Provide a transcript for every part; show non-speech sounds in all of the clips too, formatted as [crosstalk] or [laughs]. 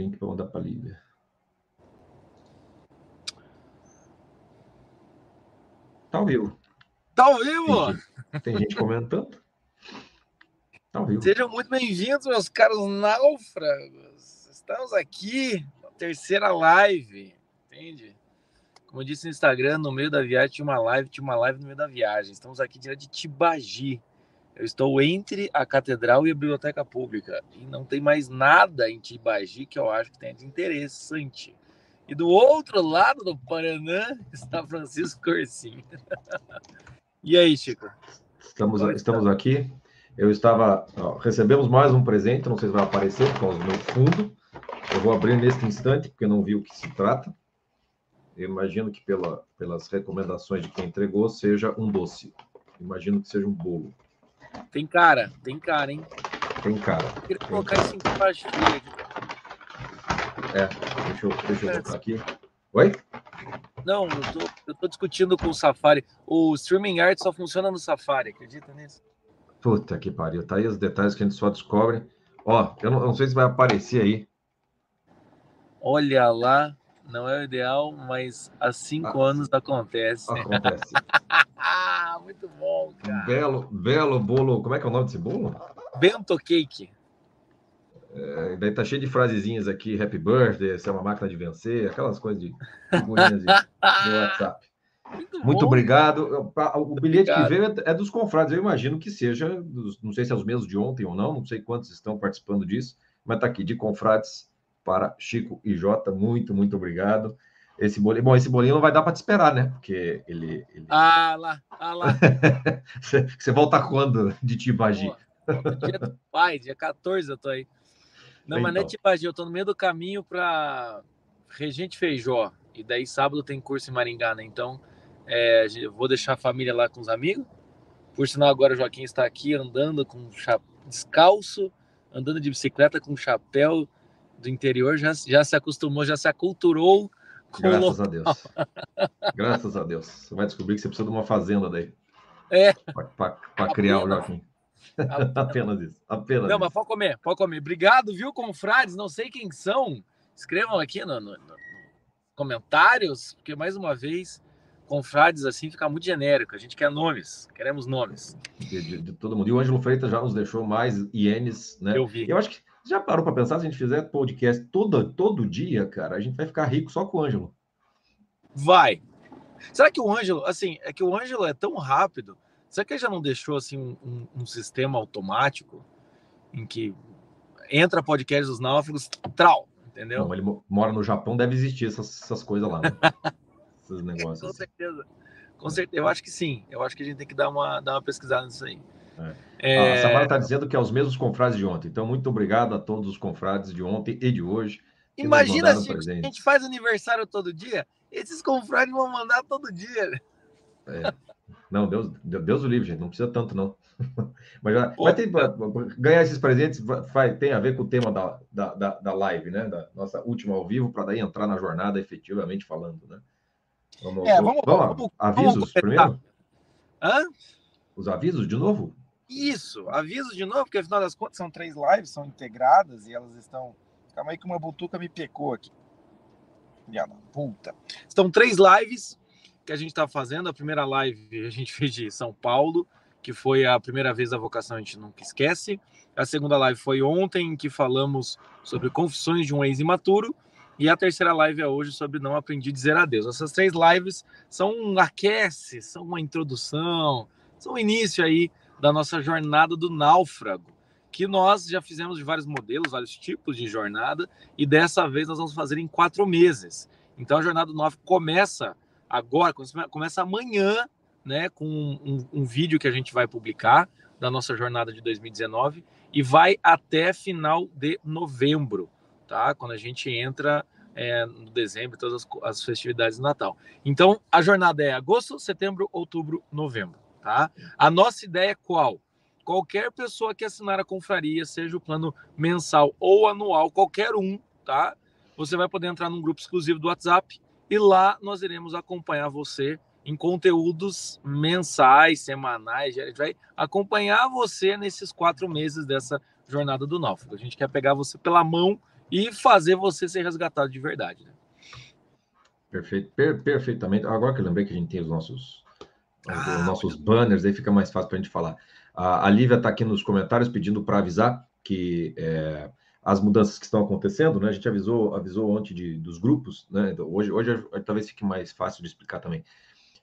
link para mandar para a Lívia. Tá ao vivo. Tá ao vivo? Tem gente, tem gente comentando. Tá ao vivo. Sejam muito bem-vindos, meus caros náufragos. Estamos aqui na terceira live, entende? Como eu disse no Instagram, no meio da viagem tinha uma live, tinha uma live no meio da viagem. Estamos aqui direto de Tibagi. Eu estou entre a catedral e a biblioteca pública e não tem mais nada em Tibagi que eu acho que tenha de interessante. E do outro lado do Paraná está Francisco Corsim. [laughs] e aí, Chico? Estamos, estamos aqui. Eu estava. Ó, recebemos mais um presente, não sei se vai aparecer causa do meu fundo. Eu vou abrir neste instante, porque não vi o que se trata. Eu imagino que pela, pelas recomendações de quem entregou, seja um doce. Imagino que seja um bolo. Tem cara, tem cara, hein? Tem cara. Eu queria colocar isso em. É, deixa eu, deixa eu botar aqui. Oi? Não, eu tô, eu tô discutindo com o Safari. O streaming art só funciona no Safari, acredita nisso? Puta que pariu. Tá aí os detalhes que a gente só descobre. Ó, eu não, eu não sei se vai aparecer aí. Olha lá, não é o ideal, mas há cinco Ah. anos acontece. Acontece. [laughs] Muito bom, cara. belo, belo bolo. Como é que é o nome desse bolo? Bento Cake. É, daí tá cheio de frasezinhas aqui, happy birthday, você é uma máquina de vencer, aquelas coisas de figurinhas de, [laughs] de WhatsApp. Muito, Muito bom. obrigado. Pa- O bilhete Obrigado. que veio é- dos confrades, eu imagino que seja, não sei se é os mesmos de ontem ou não, não sei quantos estão participando disso, mas tá aqui, de confrades para Chico e Jota, muito, muito obrigado. Esse bolinho, bom, esse bolinho não vai dar para te esperar, né? Porque ele. ele- Ah lá, ah lá. [laughs] Você você volta quando de Tibagi? Dia do pai, dia 14 eu tô aí. Não, mas não é Então. Tibagi, eu tô no meio do caminho para Regente Feijó. E daí sábado tem curso em Maringá, né? Então, é, eu vou deixar a família lá com os amigos. Por sinal, agora o Joaquim está aqui andando com cha... descalço, andando de bicicleta com chapéu do interior, já, já se acostumou, já se aculturou Graças a Deus. Graças a Deus. Você vai descobrir que você precisa de uma fazenda daí. É. Para criar o. Joaquim. [laughs] Apenas isso. Apenas Não, mas isso. pode comer, pode comer. Obrigado, viu, confrades? Não sei quem são. Escrevam aqui no, no- no- comentários, porque mais uma vez, confrades assim fica muito genérico. A gente quer nomes, queremos nomes. De, de- de todo mundo. E o Ângelo Freitas já nos deixou mais ienes, né? Eu vi. Eu acho que já parou para pensar, se a gente fizer podcast todo, todo dia, cara, a gente vai ficar rico só com o Ângelo. Vai. Será que o Ângelo, assim, é que o Ângelo é tão rápido? Será que ele já não deixou assim um, um- sistema automático em que entra podcast dos náufragos, trau, entendeu? Não, ele mo- mora no Japão, deve existir essas, essas coisas lá, né? [laughs] Esses negócios. Com assim. certeza. Com certeza. Eu acho que sim. Eu acho que a gente tem que dar uma, dar uma pesquisada nisso aí. É. É, A Samara está dizendo que é os mesmos confrades de ontem. Então, muito obrigado a todos os confrades de ontem e de hoje. Imagina, Chico, se a gente faz aniversário todo dia, esses confrades vão mandar todo dia. né? É. Não, Deus, Deus o livre, gente. Não precisa tanto, não. [laughs] Mas ter, ganhar esses presentes vai- tem a ver com o tema da, da, da, da live, né? Da nossa última ao vivo, para daí entrar na jornada efetivamente falando, né? Vamos, É, vamos- vamos- vamos- avisos vamos primeiro? Hã? Os avisos de novo? Isso, aviso de novo, porque afinal das contas são três lives, são integradas e elas estão. Calma aí que uma butuca me pecou aqui. Da puta. Estão três lives que a gente está fazendo. A primeira live a gente [laughs] fez de São Paulo, que foi a primeira vez da vocação, a gente nunca esquece. A segunda live foi ontem, em que falamos sobre confissões de um ex-imaturo. E a terceira live é hoje sobre Não Aprendi a Dizer Adeus. Essas três lives são um aquece, são uma introdução, são o início aí da nossa jornada do náufrago, que nós já fizemos de vários modelos, vários tipos de jornada, e dessa vez nós vamos fazer em quatro meses. Então a jornada do náufrago começa agora, começa amanhã, né, com um, um, vídeo que a gente vai publicar da nossa jornada de 2019 e vai até final de novembro, tá? Quando a gente entra é, no dezembro, todas as, as festividades de Natal. Então a jornada é agosto, setembro, outubro, novembro tá? A nossa ideia é qual? Qualquer pessoa que assinar a confraria, seja o plano mensal ou anual, qualquer um, tá? Você vai poder entrar num grupo exclusivo do WhatsApp e lá nós iremos acompanhar você em conteúdos mensais, semanais. A gente vai acompanhar você nesses quatro meses dessa jornada do náufrago. A gente quer pegar você pela mão e fazer você ser resgatado de verdade. Né? Perfeito, per, perfeitamente. Agora que eu lembrei que a gente tem os nossos, ah, os nossos banners, aí fica mais fácil para a gente falar. A, a Lívia está aqui nos comentários pedindo para avisar que é, as mudanças que estão acontecendo, né? A gente avisou, avisou ontem de, dos grupos, né? Hoje, hoje talvez fique mais fácil de explicar também.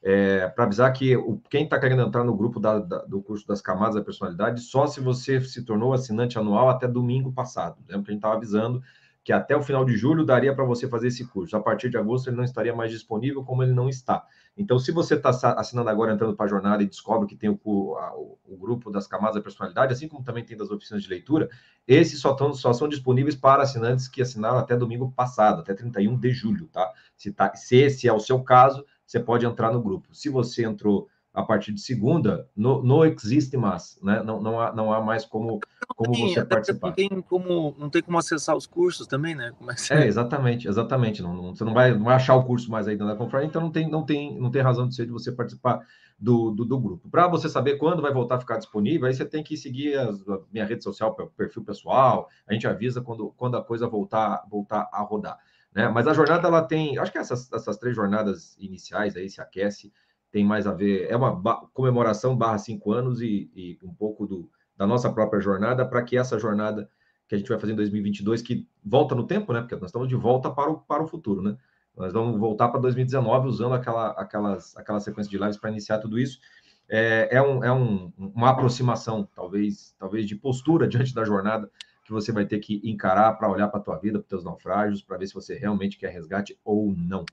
É, para avisar que o, quem está querendo entrar no grupo da, da, do curso das camadas da personalidade, só se você se tornou assinante anual até domingo passado. Lembra que a gente estava avisando que até o final de julho daria para você fazer esse curso. A partir de agosto ele não estaria mais disponível, como ele não está. Então, se você está assinando agora, entrando para a jornada e descobre que tem o, o, o, grupo das camadas da personalidade, assim como também tem das oficinas de leitura, esses só, tão, só são disponíveis para assinantes que assinaram até domingo passado, até 31 de julho, tá? Se, tá, se esse é o seu caso, você pode entrar no grupo. Se você entrou a partir de segunda, não, não existe mais, né? Não, não, há, não há mais como, como Sim, você participar. Não tem como, não tem como acessar os cursos também, né? É, é, exatamente, exatamente. Não, não, você não vai, não vai achar o curso mais aí da Confraria, então não tem, não, tem, não tem razão de ser de você participar do, do, do grupo. Para você saber quando vai voltar a ficar disponível, aí você tem que seguir as, a minha rede social, perfil pessoal, a gente avisa quando, quando a coisa voltar, voltar a rodar. Né? Mas a jornada ela tem, acho que essas, essas três jornadas iniciais aí se aquece, tem mais a ver, é uma comemoração barra cinco anos e, e um pouco do, da nossa própria jornada para que essa jornada que a gente vai fazer em 2022, que volta no tempo, né? Porque nós estamos de volta para o, para o futuro, né? Nós vamos voltar para 2019 usando aquela, aquelas, aquela sequência de lives para iniciar tudo isso. É, é, um, é um, uma aproximação, talvez, talvez de postura [laughs] diante da jornada que você vai ter que encarar para olhar para a tua vida, para os teus naufrágios, para ver se você realmente quer resgate ou não.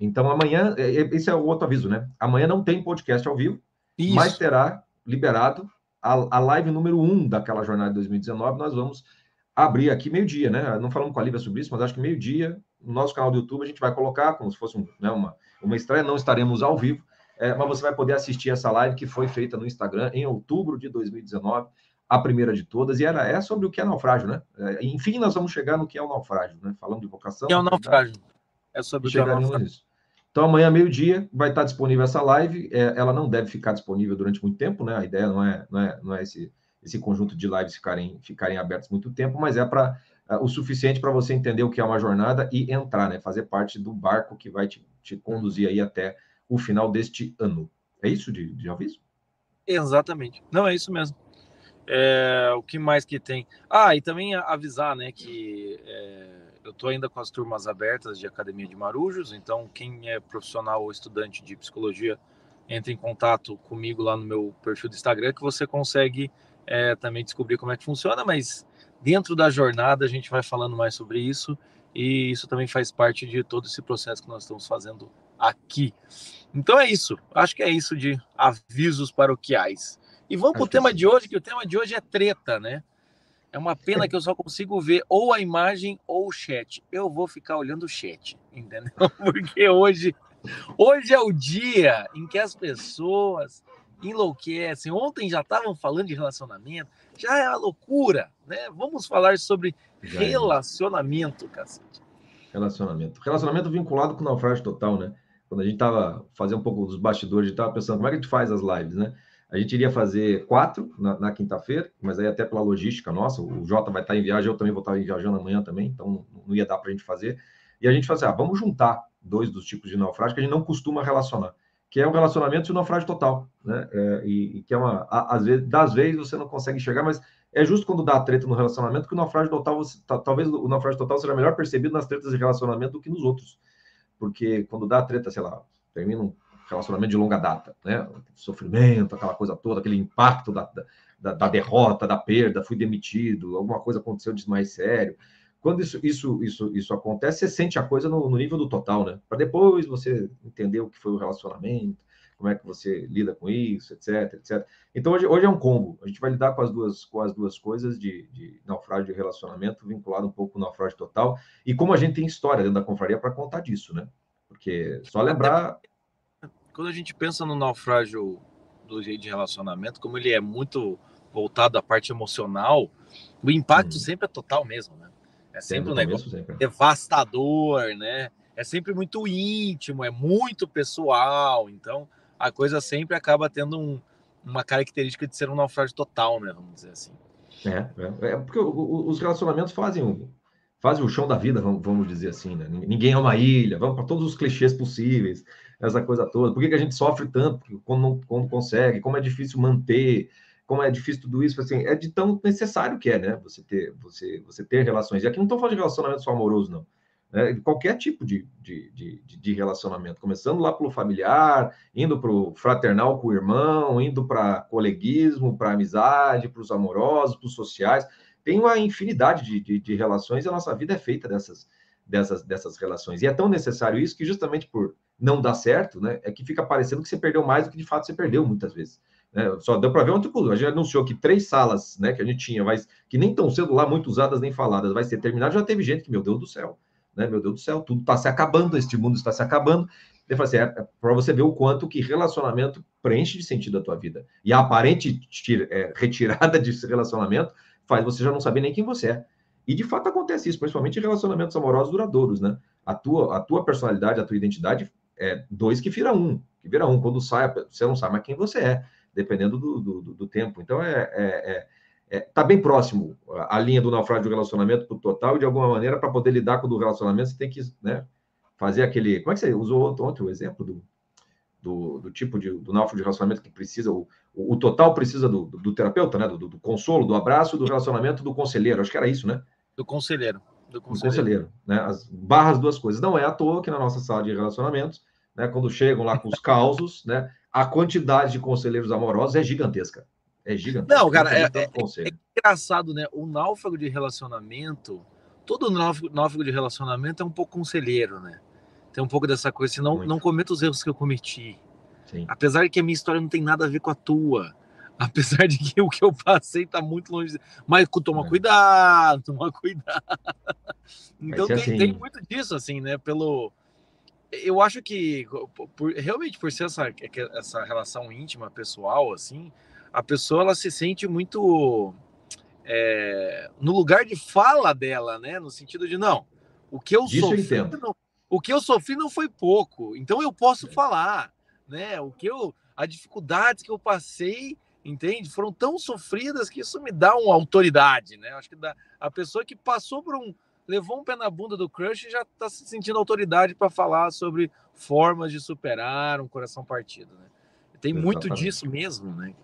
Então, amanhã, é, é, esse é o outro aviso, né? Amanhã não tem podcast ao vivo, Isso. mas terá liberado a, a live número 1 um daquela jornada de 2019. Nós vamos abrir aqui meio-dia, né? Não falamos com a Lívia sobre isso, mas acho que meio-dia, no nosso canal do YouTube, a gente vai colocar como se fosse um, né, uma, uma estreia, não estaremos ao vivo, é, mas você vai poder assistir essa live que foi feita no Instagram em outubro de 2019, a primeira de todas, e era é sobre o que é naufrágio, né? É, enfim, nós vamos chegar no que é o naufrágio, né? Falando de vocação. Que é o naufrágio. É sobre o que é o naufrágio. Então, amanhã, meio-dia, vai estar disponível essa live. É, ela não deve ficar disponível durante muito tempo, né? A ideia não é, não é, não é esse, esse conjunto de lives ficarem, ficarem abertos muito tempo, mas é para é, o suficiente para você entender o que é uma jornada e entrar, né? Fazer parte do barco que vai te, te conduzir aí até o final deste ano. É isso de, de aviso? Exatamente. Não, é isso mesmo. É, o que mais que tem? Ah, e também avisar, né, que é, eu estou ainda com as turmas abertas de Academia de Marujos, então quem é profissional ou estudante de psicologia, entre em contato comigo lá no meu perfil do Instagram, que você consegue é, também descobrir como é que funciona, mas dentro da jornada a gente vai falando mais sobre isso, e isso também faz parte de todo esse processo que nós estamos fazendo aqui. Então é isso, acho que é isso de avisos paroquiais. E vamos para o tema de hoje, que o tema de hoje é treta, né? É uma pena que eu só consigo ver ou a imagem ou o chat. Eu vou ficar olhando o chat, entendeu? [laughs] Porque hoje, hoje é o dia em que as pessoas enlouquecem. Ontem já estavam falando de relacionamento, já é uma loucura, né? Vamos falar sobre já relacionamento, é. cacete. Relacionamento. Relacionamento vinculado com o naufrágio total, né? Quando a gente tava fazendo um pouco dos bastidores, a gente tava pensando como é que a gente faz as lives, né? A gente iria fazer quatro na, na quinta-feira, mas aí até pela logística nossa, o Jota vai estar em viagem, eu também vou estar viajando amanhã também, então não ia dar para a gente fazer. E a gente falou assim, ah, vamos juntar dois dos tipos de naufrágio que a gente não costuma relacionar, que é o relacionamento e o naufrágio total, né? É, e, e, que é uma, às vezes, das vezes você não consegue enxergar, mas é justo quando dá treta no relacionamento que o naufrágio total, você, talvez o naufrágio total seja melhor percebido nas tretas de relacionamento do que nos outros, porque quando dá treta, sei lá, termina um relacionamento de longa data, né? Sofrimento, aquela coisa toda, aquele impacto da, da, da, derrota, da perda, fui demitido, alguma coisa aconteceu de mais sério. Quando isso, isso, isso, isso acontece, você sente a coisa no, no nível do total, né? Para depois você entender o que foi o relacionamento, como é que você lida com isso, etc, etc. Então hoje, hoje é um combo. A gente vai lidar com as duas, com as duas coisas de, de naufrágio e relacionamento, vinculado um pouco com naufrágio total. E como a gente tem história dentro da confraria para contar disso, né? Porque só lembrar quando a gente pensa no naufrágio do jeito de relacionamento, como ele é muito voltado à parte emocional, o impacto hum. sempre é total mesmo, né? É sempre um negócio sempre. devastador, né? É sempre muito íntimo, é muito pessoal, então a coisa sempre acaba tendo um, uma característica de ser um naufrágio total, né? Vamos dizer assim. É, é, é porque o, o, os relacionamentos fazem fazem o chão da vida, vamos, vamos dizer assim, né? Ninguém é uma ilha, vamos para todos os clichês possíveis, essa coisa toda. Por que, que a gente sofre tanto quando não quando consegue? Como é difícil manter? Como é difícil tudo isso? Assim, é de tão necessário que é, né? Você ter, você, você ter relações. E aqui não estou falando de relacionamento só amoroso, não. É, qualquer tipo de, de, de, de, relacionamento, começando lá pelo familiar, indo para o fraternal com o irmão, indo para coleguismo, para amizade, para os amorosos, para os sociais tem uma infinidade de, de, de, relações e a nossa vida é feita dessas, dessas, dessas relações. E é tão necessário isso que, justamente por não dar certo, né, é que fica parecendo que você perdeu mais do que de fato você perdeu muitas vezes. Né? Só deu para ver ontem, a gente anunciou que três salas né, que a gente tinha, mas que nem estão sendo lá muito usadas nem faladas, vai ser terminado. Já teve gente que, meu Deus do céu, né, meu Deus do céu, tudo está se acabando, este mundo está se acabando. Eu falei assim, é, é para você ver o quanto que relacionamento preenche de sentido a tua vida. E a aparente tira, é, retirada desse relacionamento faz você já não saber nem quem você é. E de fato acontece isso, principalmente em relacionamentos amorosos duradouros, né? A tua, a tua personalidade, a tua identidade é dois que vira um, que vira um. Quando sai, você não sabe mais quem você é, dependendo do, do, do tempo. Então é, é, é, é, tá bem próximo a linha do naufrágio do relacionamento para o total, e de alguma maneira, para poder lidar com o do relacionamento, você tem que né, fazer aquele. Como é que você usou ontem o exemplo do, do, do tipo de do náufrago de relacionamento que precisa, o, o, total precisa do, do, do terapeuta, né? Do, do, consolo, do abraço, do relacionamento do conselheiro. Acho que era isso, né? Do conselheiro. Do conselheiro. conselheiro né? As barras duas coisas. Não é à toa que na nossa sala de relacionamentos, né, quando chegam lá com os causos, né, a quantidade de conselheiros amorosos é gigantesca. É gigantesca. Não, cara, é, é, é, engraçado, né? O náufrago de relacionamento, todo náufrago, náufrago de relacionamento é um pouco conselheiro, né? Tem um pouco dessa coisa, não, não cometa os erros que eu cometi. Sim. Apesar de que a minha história não tem nada a ver com a tua. [laughs] Apesar de que o que eu passei está muito longe. Mas toma é. cuidado, toma cuidado. Então tem, assim. tem, muito disso, assim, né? Pelo. Eu acho que por, realmente por ser essa, essa relação íntima, pessoal, assim, a pessoa ela se sente muito é, no lugar de fala dela, né? No sentido de não, o que eu sou não, o que eu sofri não foi pouco, então eu posso é. falar, né? O que eu, as dificuldades que eu passei, entende? Foram tão sofridas que isso me dá uma autoridade, né? Acho que dá, a pessoa que passou por um, levou um pé na bunda do crush já está se sentindo autoridade para falar sobre formas de superar um coração partido, né? Tem exatamente. muito disso mesmo, né?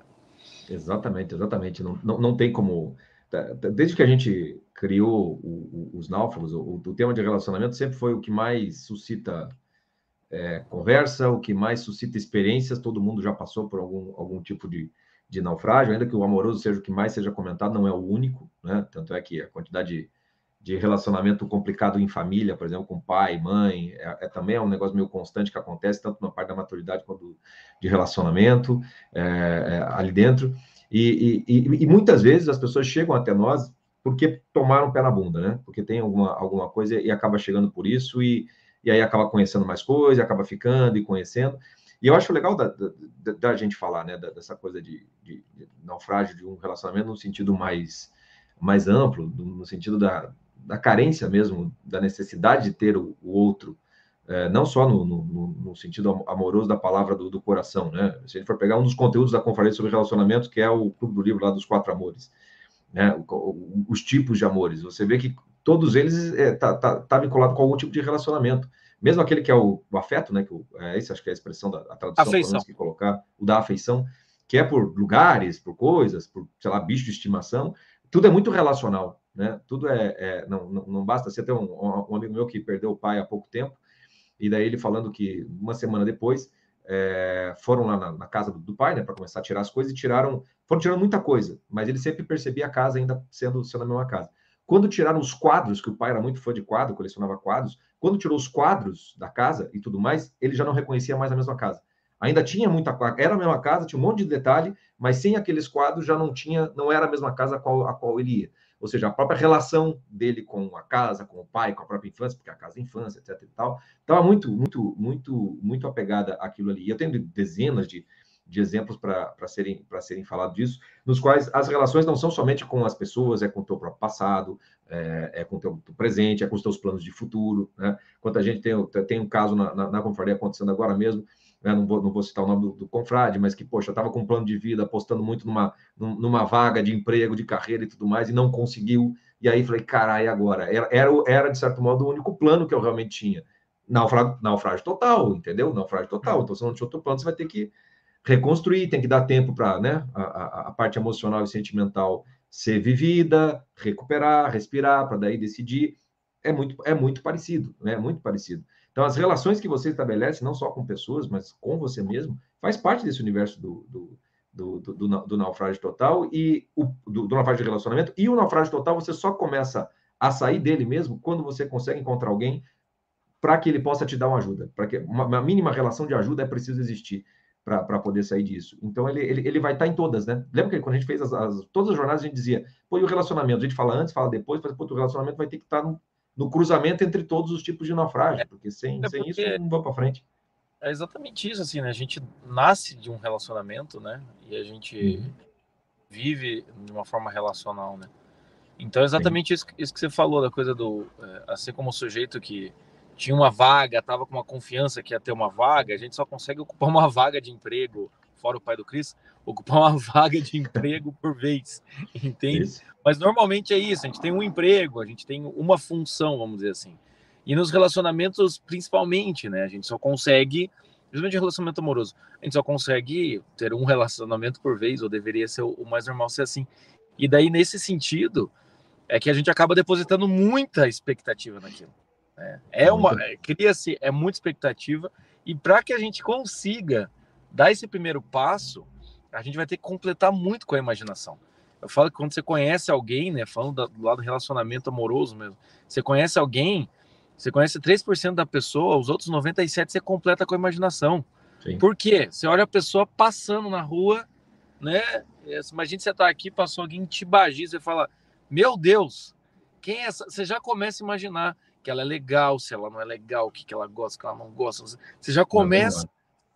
Exatamente, exatamente. Não, não, não tem como desde que a gente criou o, o, os náufragos, o, o, tema de relacionamento sempre foi o que mais suscita é, conversa, o que mais suscita experiências. Todo mundo já passou por algum, algum tipo de, de naufrágio, ainda que o amoroso seja o que mais seja comentado, não é o único, né? Tanto é que a quantidade de, de relacionamento complicado em família, por exemplo, com pai, mãe, é, é, também é um negócio meio constante que acontece, tanto na parte da maturidade quanto de relacionamento é, é ali dentro. E, e, e, muitas vezes as pessoas chegam até nós porque tomaram pé na bunda, né? Porque tem alguma, alguma coisa e acaba chegando por isso e, e aí acaba conhecendo mais coisas, acaba ficando e conhecendo. E eu acho legal da, da, da gente falar, né, dessa coisa de, de, de, naufrágio de um relacionamento no sentido mais, mais amplo, no sentido da, da carência mesmo, da necessidade de ter o, o outro é, não só no, no, no, sentido amoroso da palavra do, do, coração, né? Se a gente for pegar um dos conteúdos da conferência sobre relacionamentos, que é o clube do livro lá dos quatro amores, né? O, o, os tipos de amores, você vê que todos eles é, tá, tá, tá, vinculado com algum tipo de relacionamento, mesmo aquele que é o, afeto, né? Que é esse acho que é a expressão da a tradução afeição. que colocar, o da afeição, que é por lugares, por coisas, por sei lá bicho de estimação, tudo é muito relacional, né? Tudo é, é não, não, não basta. Você tem um, um amigo meu que perdeu o pai há pouco tempo e daí ele falando que uma semana depois é, foram lá na, na casa do, do pai, né, para começar a tirar as coisas e tiraram, foram tirando muita coisa, mas ele sempre percebia a casa ainda sendo, sendo a mesma casa. Quando tiraram os quadros, que o pai era muito fã de quadro, colecionava quadros, quando tirou os quadros da casa e tudo mais, ele já não reconhecia mais a mesma casa. Ainda tinha muita era a mesma casa, tinha um monte de detalhe, mas sem aqueles quadros já não tinha, não era a mesma casa a qual, a qual ele ia ou seja, a própria relação dele com a casa, com o pai, com a própria infância, porque a casa é infância, etc e tal, estava muito, muito, muito, muito apegada àquilo ali. E eu tenho dezenas de, de exemplos para serem, serem falados disso, nos quais as relações não são somente com as pessoas, é com o teu próprio passado, é, é com o teu, teu, presente, é com os teus planos de futuro, né? Quando a gente tem, tem um caso na, na, na acontecendo agora mesmo, né, não, vou, não vou citar o nome do, do confrade, mas que, poxa, estava com um plano de vida, apostando muito numa, numa vaga de emprego, de carreira e tudo mais, e não conseguiu, E aí falei, caralho, agora? Era, era, era, de certo modo, o único plano que eu realmente tinha. Naufrágio, naufrágio total, entendeu? Naufrágio total. Então, se não tinha outro plano, você vai ter que reconstruir, tem que dar tempo para né, a, a, a, parte emocional e sentimental ser vivida, recuperar, respirar, para daí decidir. É muito, é muito parecido, né? É muito parecido. Então, as relações que você estabelece, não só com pessoas, mas com você mesmo, faz parte desse universo do, do, do, do, do naufrágio total e o, do, do naufrágio de relacionamento. E o naufrágio total, você só começa a sair dele mesmo quando você consegue encontrar alguém para que ele possa te dar uma ajuda. Para que uma, uma, mínima relação de ajuda é preciso existir para poder sair disso. Então, ele, ele, ele vai estar tá em todas, né? Lembra que quando a gente fez as, as, todas as jornadas, a gente dizia, pô, e o relacionamento? A gente fala antes, fala depois, mas, pô, o relacionamento vai ter que estar tá no, cruzamento entre todos os tipos de naufrágio, é, porque sem, é sem porque isso não vai para frente. É exatamente isso, assim, né? A gente nasce de um relacionamento, né? E a gente uhum. vive de uma forma relacional, né? Então, é exatamente isso, isso, que você falou, da coisa do... É, assim como o sujeito que tinha uma vaga, estava com uma confiança que ia ter uma vaga, a gente só consegue ocupar uma vaga de emprego, fora o pai do Cris, ocupar uma [laughs] vaga de emprego por vez, entende? Isso. Mas normalmente é isso, a gente tem um emprego, a gente tem uma função, vamos dizer assim. E nos relacionamentos, principalmente, né? A gente só consegue, principalmente relacionamento amoroso, a gente só consegue ter um relacionamento por vez, ou deveria ser o mais normal ser assim. E daí, nesse sentido, é que a gente acaba depositando muita expectativa naquilo. É, é uma, é, cria-se, é muita expectativa, e para que a gente consiga dar esse primeiro passo, a gente vai ter que completar muito com a imaginação. Eu falo que quando você conhece alguém, né, falando do lado do relacionamento amoroso mesmo, você conhece alguém, você conhece 3% da pessoa, os outros 97% você completa com a imaginação. Sim. Por quê? Você olha a pessoa passando na rua, né? Imagina você tá aqui, passou alguém em Tibagi, você fala, meu Deus, quem é essa? Você já começa a imaginar que ela é legal, se ela não é legal, o que, que ela gosta, o que ela não gosta. Você já começa,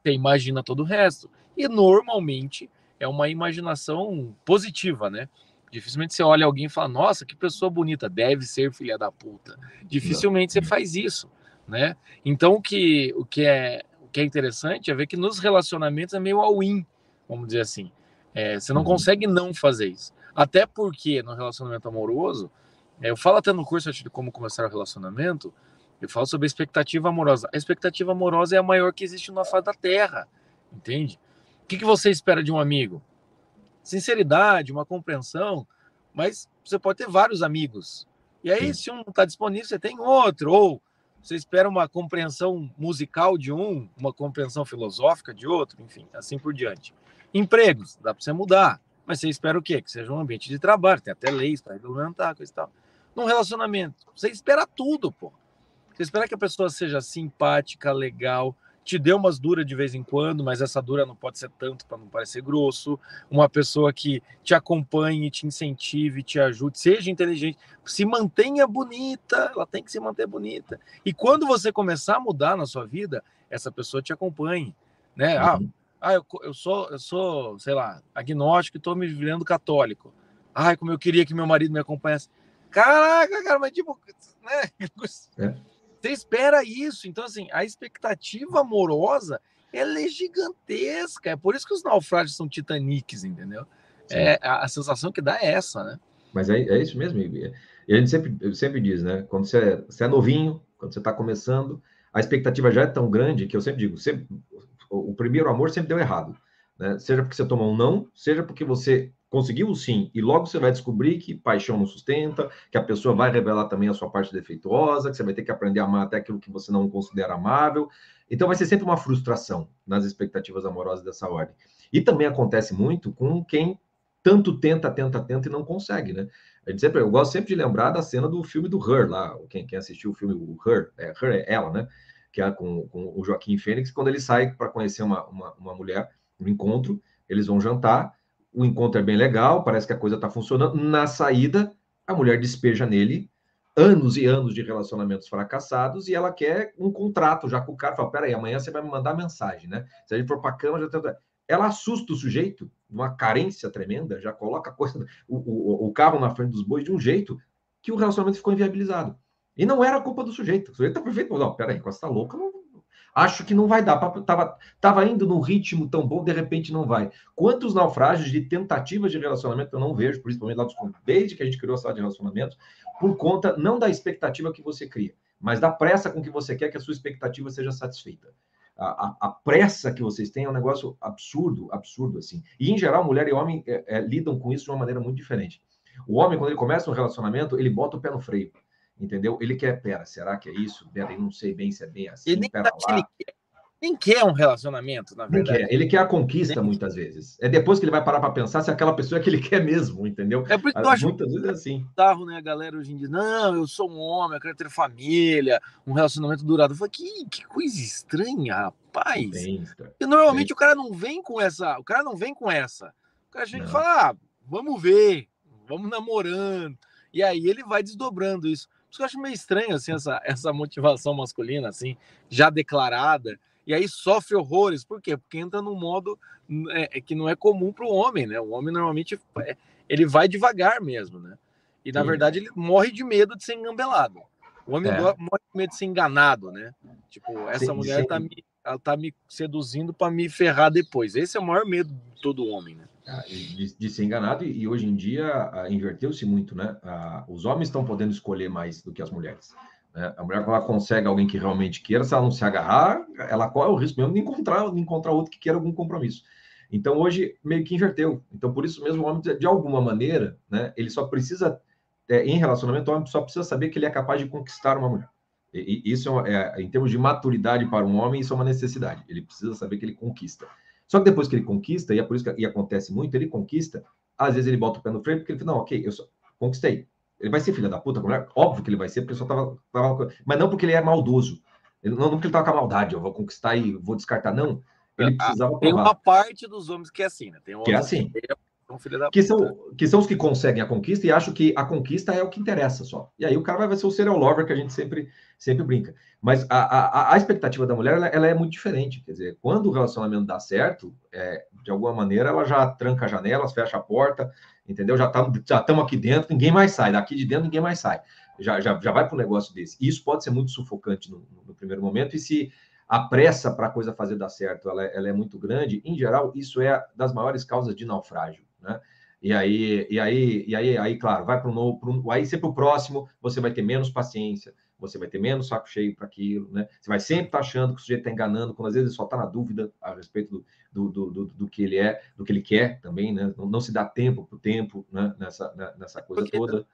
você imagina todo o resto. E normalmente é uma imaginação positiva, né? Dificilmente você olha alguém e fala, nossa, que pessoa bonita, deve ser filha da puta. Dificilmente você faz isso, né? Então o que, o que, é, o que é interessante é ver que nos relacionamentos é meio all-in, vamos dizer assim. É, você não uhum. consegue não fazer isso. Até porque no relacionamento amoroso, é, eu falo até no curso de como começar o relacionamento, eu falo sobre a expectativa amorosa. A expectativa amorosa é a maior que existe na face da Terra, entende? O que, que você espera de um amigo? Sinceridade, uma compreensão, mas você pode ter vários amigos. E aí, Sim. se um não está disponível, você tem outro. Ou você espera uma compreensão musical de um, uma compreensão filosófica de outro, enfim, assim por diante. Empregos, dá para você mudar. Mas você espera o quê? Que seja um ambiente de trabalho, tem até leis para regulamentar, coisa e tal num relacionamento. Você espera tudo, pô. Você espera que a pessoa seja simpática, legal, te dê umas duras de vez em quando, mas essa dura não pode ser tanto para não parecer grosso. Uma pessoa que te acompanhe, te incentive, te ajude, seja inteligente, se mantenha bonita, ela tem que se manter bonita. E quando você começar a mudar na sua vida, essa pessoa te acompanhe, né? Ah, uhum. Ah, eu, eu sou, eu sou, sei lá, agnóstico e estou me virando católico. Ai, como eu queria que meu marido me acompanhasse. Caraca, cara, mas tipo, né? É. Você espera isso. Então, assim, a expectativa amorosa ela é gigantesca. É por isso que os naufrágios são titaniques, entendeu? É, a, a, sensação que dá é essa, né? Mas é, é isso mesmo. E a gente sempre, sempre diz, né? Quando você é, você é novinho, quando você está começando, a expectativa já é tão grande que eu sempre digo, sempre, o primeiro amor sempre deu errado. Né? Seja porque você tomou um não, seja porque você conseguiu sim, e logo você vai descobrir que paixão não sustenta, que a pessoa vai revelar também a sua parte defeituosa, que você vai ter que aprender a amar até aquilo que você não considera amável. Então vai ser sempre uma frustração nas expectativas amorosas dessa ordem. E também acontece muito com quem tanto tenta, tenta, tenta e não consegue, né? Gente sempre, eu gosto sempre de lembrar da cena do filme do Her, lá, quem, quem assistiu o filme o Her, é, Her é ela, né? Que é com, com o Joaquim Fênix, quando ele sai para conhecer uma, uma, uma mulher, um encontro, eles vão jantar, o encontro é bem legal, parece que a coisa está funcionando. Na saída, a mulher despeja nele anos e anos de relacionamentos fracassados e ela quer um contrato já com o cara. Fala, peraí, amanhã você vai me mandar mensagem, né? Se a gente for para cama, já tem... Ela assusta o sujeito, uma carência tremenda, já coloca a coisa, o, o, o carro na frente dos bois de um jeito que o relacionamento ficou inviabilizado. E não era culpa do sujeito. O sujeito tá perfeito. Não, peraí, você tá louca, não... Acho que não vai dar. Tava, tava indo num ritmo tão bom, de repente não vai. Quantos naufrágios de tentativas de relacionamento eu não vejo, principalmente lá dos desde que a gente criou a sala de relacionamentos, por conta não da expectativa que você cria, mas da pressa com que você quer que a sua expectativa seja satisfeita. A, a, a pressa que vocês têm é um negócio absurdo, absurdo assim. E em geral, mulher e homem é, é, lidam com isso de uma maneira muito diferente. O homem, quando ele começa um relacionamento, ele bota o pé no freio entendeu? Ele quer, pera, será que é isso? Pera, eu não sei bem se é bem assim, ele pera lá. Ele quer, nem quer um relacionamento, na verdade. Quer. Ele quer a conquista nem muitas vezes. É depois que ele vai parar para pensar se aquela pessoa é que ele [laughs] quer mesmo, entendeu? É por isso que eu acho muitas vezes é assim. Tarro, né, a galera hoje em dia, não, eu sou um homem, eu quero ter família, um relacionamento duradouro. Eu falei, que, que coisa estranha, rapaz. Bem, e normalmente bem. o cara não vem com essa, o cara não vem com essa. O cara chega e fala, ah, vamos ver, vamos namorando. E aí ele vai desdobrando isso. Por isso que eu acho meio estranho assim, essa, [laughs] essa motivação masculina, assim, já declarada, e aí sofre horrores. Por quê? Porque entra num modo é, é que não é comum para o homem, né? O homem normalmente é, ele vai devagar mesmo, né? E na Sim. verdade ele morre de medo de ser engambelado. O homem é. morre de medo de ser enganado, né? Tipo, essa sim, mulher tá me, ela tá me seduzindo para me ferrar depois. Esse é o maior medo de todo homem, né? Ah, de, de, ser enganado, e, hoje em dia inverteu-se muito, né? os homens estão podendo escolher mais do que as mulheres. Né? A mulher, quando ela consegue alguém que realmente queira, se ela não se agarrar, ela corre o risco mesmo de encontrar, de encontrar outro que queira algum compromisso. Então, hoje, meio que inverteu. Então, por isso mesmo, o homem, de alguma maneira, né, ele só precisa, é, em relacionamento, o homem só precisa saber que ele é capaz de conquistar uma mulher. E, e isso, é, é, em termos de maturidade para um homem, isso é uma necessidade. Ele precisa saber que ele conquista. Só que depois que ele conquista, e é por isso que e acontece muito, ele conquista, às vezes ele bota o pé no freio, porque ele fala, não, ok, eu só conquistei. Ele vai ser filho da puta, mulher? Óbvio que ele vai ser, porque só tava, tava, Mas não porque ele é maldoso. Ele, não porque ele tava com a maldade, eu vou conquistar e vou descartar, não. Ele ah, precisava Tem uma parte dos homens que é assim, né? Tem que é assim. Que, é que, são, que são os que conseguem a conquista e acham que a conquista é o que interessa só. E aí o cara vai ser o serial lover que a gente sempre, sempre brinca. Mas a, a, a expectativa da mulher ela, ela, é muito diferente. Quer dizer, quando o relacionamento dá certo, é, de alguma maneira ela já tranca janelas, fecha a porta, entendeu? Já estamos já aqui dentro, ninguém mais sai. Daqui de dentro ninguém mais sai. Já, já, já vai para um negócio desse. E isso pode ser muito sufocante no, no primeiro momento. E se a pressa para a coisa fazer dar certo ela, é, ela é muito grande, em geral, isso é das maiores causas de naufrágio, né? E aí, e aí, e aí, aí claro, vai para o novo, aí sempre o próximo, você vai ter menos paciência, você vai ter menos saco cheio para aquilo, né? Você vai sempre estar tá achando que o sujeito está enganando, quando às vezes ele só está na dúvida a respeito do, do, do, do, que ele é, do que ele quer também, né? Não, não se dá tempo para o tempo, né? Nessa, né? nessa coisa Porque, toda.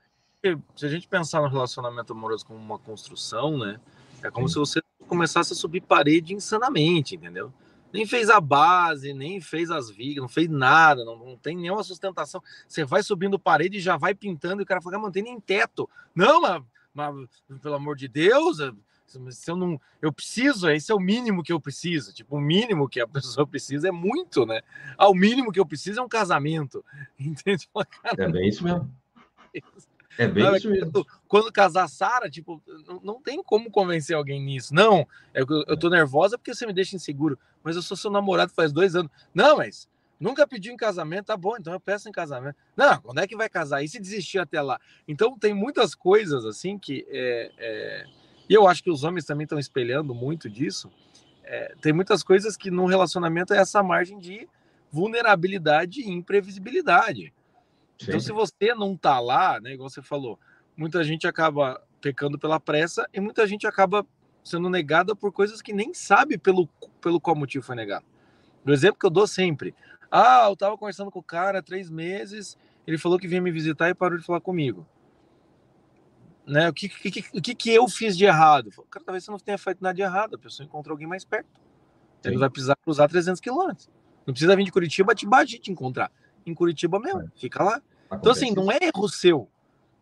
Se a gente pensar no relacionamento amoroso como uma construção, né? É como Sim. se você começasse a subir parede insanamente, entendeu? Nem fez a base, nem fez as vigas, não fez nada, não, não tem nenhuma sustentação. Você vai subindo parede e já vai pintando, e o cara fala, não tem nem teto. Não, mas mas, pelo amor de Deus, se eu não, eu preciso, esse é o mínimo que eu preciso. Tipo, o mínimo que a [laughs] pessoa precisa é muito, né? Ah, o mínimo que eu preciso é um casamento. [laughs] Entende? É bem isso mesmo. É bem não, isso mesmo. Quando, quando casar Sara, tipo, não, não tem como convencer alguém nisso. Não, é eu, eu tô nervosa porque você me deixa inseguro. Mas eu sou seu namorado faz dois anos. Não, mas Nunca pediu em casamento, tá bom, então eu peço em casamento. Não, quando é que vai casar? E se desistir até lá? Então tem muitas coisas assim que é, é... e eu acho que os homens também estão espelhando muito disso. É, tem muitas coisas que no relacionamento é essa margem de vulnerabilidade e imprevisibilidade. Sim. Então, se você não tá lá, né, igual você falou, muita gente acaba pecando pela pressa e muita gente acaba sendo negada por coisas que nem sabe pelo, pelo qual motivo foi negado. O exemplo que eu dou sempre, ah, eu tava conversando com o cara há três meses, ele falou que vinha me visitar e parou de falar comigo. Né? O que, que, que, que, eu fiz de errado? Falei, cara, talvez você não tenha feito nada de errado, a pessoa encontrou alguém mais perto. Sim. Ele vai precisar cruzar 300 quilômetros. Não precisa vir de Curitiba te bater te encontrar. Em Curitiba mesmo, é. fica lá. Acontece então, assim, não é erro seu,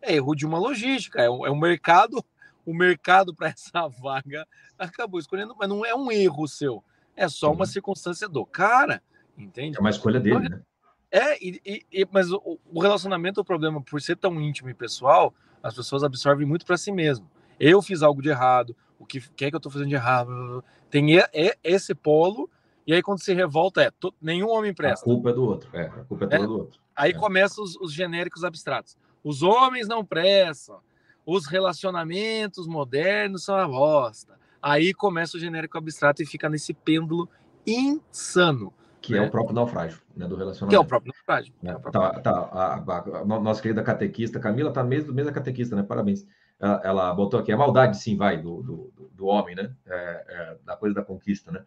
é erro de uma logística, é um, é um mercado. O mercado para essa [laughs] vaga acabou escolhendo, mas não é um erro seu, é só uma circunstância do cara. Entende? É uma escolha dele, né? É, e, e, mas o, o, relacionamento, o problema, por ser tão íntimo e pessoal, as pessoas absorvem muito para si mesmo. Eu fiz algo de errado, o que, que é que eu tô fazendo de errado? Tem é esse polo, e aí quando se revolta é, to, nenhum homem presta. A culpa é do outro, é, a culpa é toda é, do outro. Aí é. começam os, os genéricos abstratos. Os homens não prestam, os relacionamentos modernos são a bosta, Aí começa o genérico abstrato e fica nesse pêndulo insano. Que né? é o próprio naufrágio né, do relacionamento. Que é o próprio naufrágio. Né? É o próprio... Tá, tá, a, a, a, nossa querida catequista Camila tá mesmo, mesmo catequista, né? Parabéns. Ela, ela, botou aqui a maldade, sim, vai, do, do, do homem, né? É, é, da coisa da conquista, né?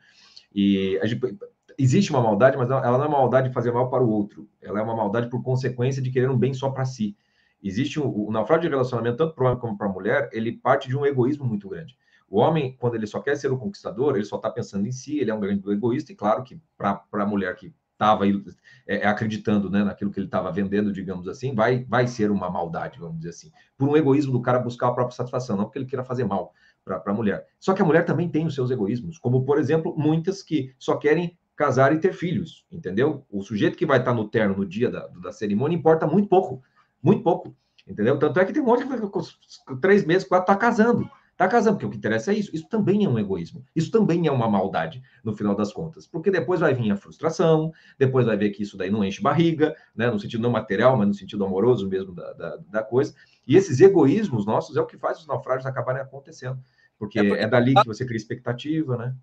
E gente, existe uma maldade, mas ela não é uma maldade de fazer mal para o outro. Ela é uma maldade por consequência de querer um bem só para si. Existe um, o naufrágio de relacionamento, tanto para o homem como para a mulher, ele parte de um egoísmo muito grande. O homem, quando ele só quer ser o conquistador, ele só está pensando em si, ele é um grande egoísta, e claro que para a mulher que estava é, é, acreditando né, naquilo que ele estava vendendo, digamos assim, vai, vai ser uma maldade, vamos dizer assim, por um egoísmo do cara buscar a própria satisfação, não porque ele queira fazer mal para a mulher. Só que a mulher também tem os seus egoísmos, como, por exemplo, muitas que só querem casar e ter filhos, entendeu? O sujeito que vai estar no terno no dia da, da cerimônia importa muito pouco, muito pouco, entendeu? Tanto é que tem um monte que com três meses, quatro, está casando. Está casando, porque o que interessa é isso. Isso também é um egoísmo. Isso também é uma maldade, no final das contas. Porque depois vai vir a frustração, depois vai ver que isso daí não enche barriga, né? no sentido não material, mas no sentido amoroso mesmo da, da, da coisa. E esses egoísmos nossos é o que faz os naufrágios acabarem acontecendo. Porque é, porque... é dali que você cria expectativa, né?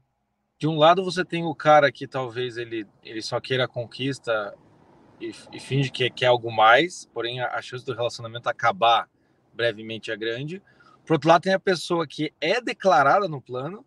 De um lado você tem o cara que talvez ele, ele só queira a conquista e, e finge que quer algo mais, porém a, a chance do relacionamento acabar brevemente é grande. Por outro lado, tem a pessoa que é declarada no plano,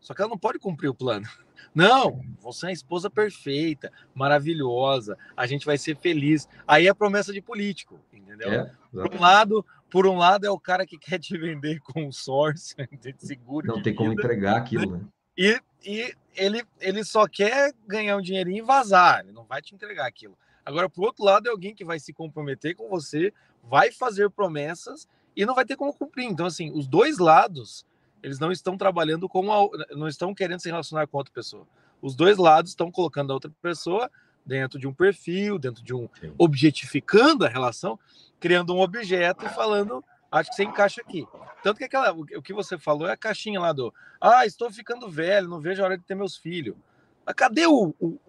só que ela não pode cumprir o plano. [laughs] Não, você é a esposa perfeita, maravilhosa, a gente vai ser feliz. Aí é promessa de político, entendeu? É, por um lado, por um lado é o cara que [laughs] quer te vender consórcio, [laughs] seguro. Não tem vida, como entregar aquilo, né? E, e ele, ele só quer ganhar um dinheirinho e vazar, ele não vai te entregar aquilo. Agora, por outro lado, é alguém que vai se comprometer com você, vai fazer promessas e não vai ter como cumprir. Então, assim, os dois lados, eles não estão trabalhando com a, não estão querendo se relacionar com outra pessoa. Os dois lados estão colocando a outra pessoa dentro de um perfil, dentro de um Sim. objetificando a relação, criando um objeto e falando, acho que você encaixa aqui. Tanto que aquela, o que você falou é a caixinha lá do, ah, estou ficando velho, não vejo a hora de ter meus filhos. Mas cadê o, o, o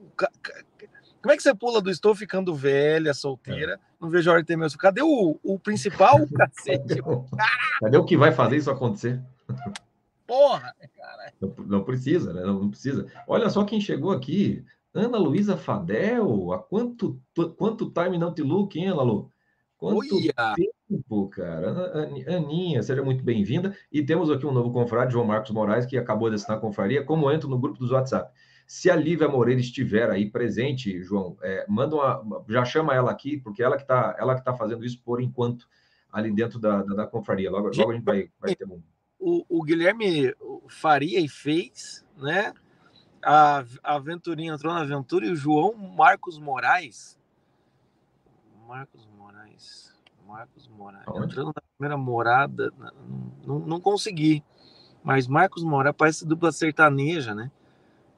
como é que você pula do estou ficando velha, solteira, é. não vejo a hora de ter meus Cadê o, o principal, [laughs] cacete? Cadê o que vai fazer isso acontecer? Porra, cara. Não, não, precisa, né? Não, não, precisa. Olha só quem chegou aqui. Ana Luísa Fadel. Há quanto, quanto time não te look, hein, Lalu? Quanto tempo, cara. Aninha, seja muito bem-vinda. E temos aqui um novo confrade, João Marcos Moraes, que acabou de assinar a confraria. Como entro no grupo dos WhatsApp? Se a Lívia Moreira estiver aí presente, João, é, manda uma, já chama ela aqui, porque ela que está ela que tá fazendo isso por enquanto ali dentro da, da, da confraria. Logo, logo a gente vai, vai ter um. O, o Guilherme faria e fez, né? A, a Aventurinha entrou na aventura e o João Marcos Moraes. Marcos Moraes. Marcos Moraes. Entrando na primeira morada. Não, não, consegui. Mas Marcos Moraes parece dupla sertaneja, né?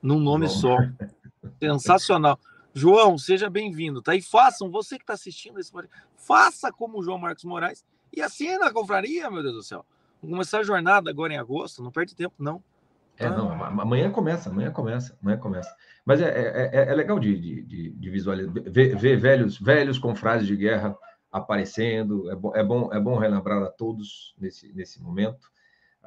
num nome Bom. só. [laughs] Sensacional. João, seja bem-vindo, tá? E façam, você que está assistindo esse faça como o João Marcos Moraes e assina a confraria, meu Deus do céu. Vamos começar a jornada agora em agosto, não perde tempo, não. É, não, amanhã começa, amanhã começa, amanhã começa. Mas é, é, é, é legal de, de, de visualizar, ver, ver, velhos, velhos com frases de guerra aparecendo, é bom, é bom, é bom relembrar a todos nesse, nesse momento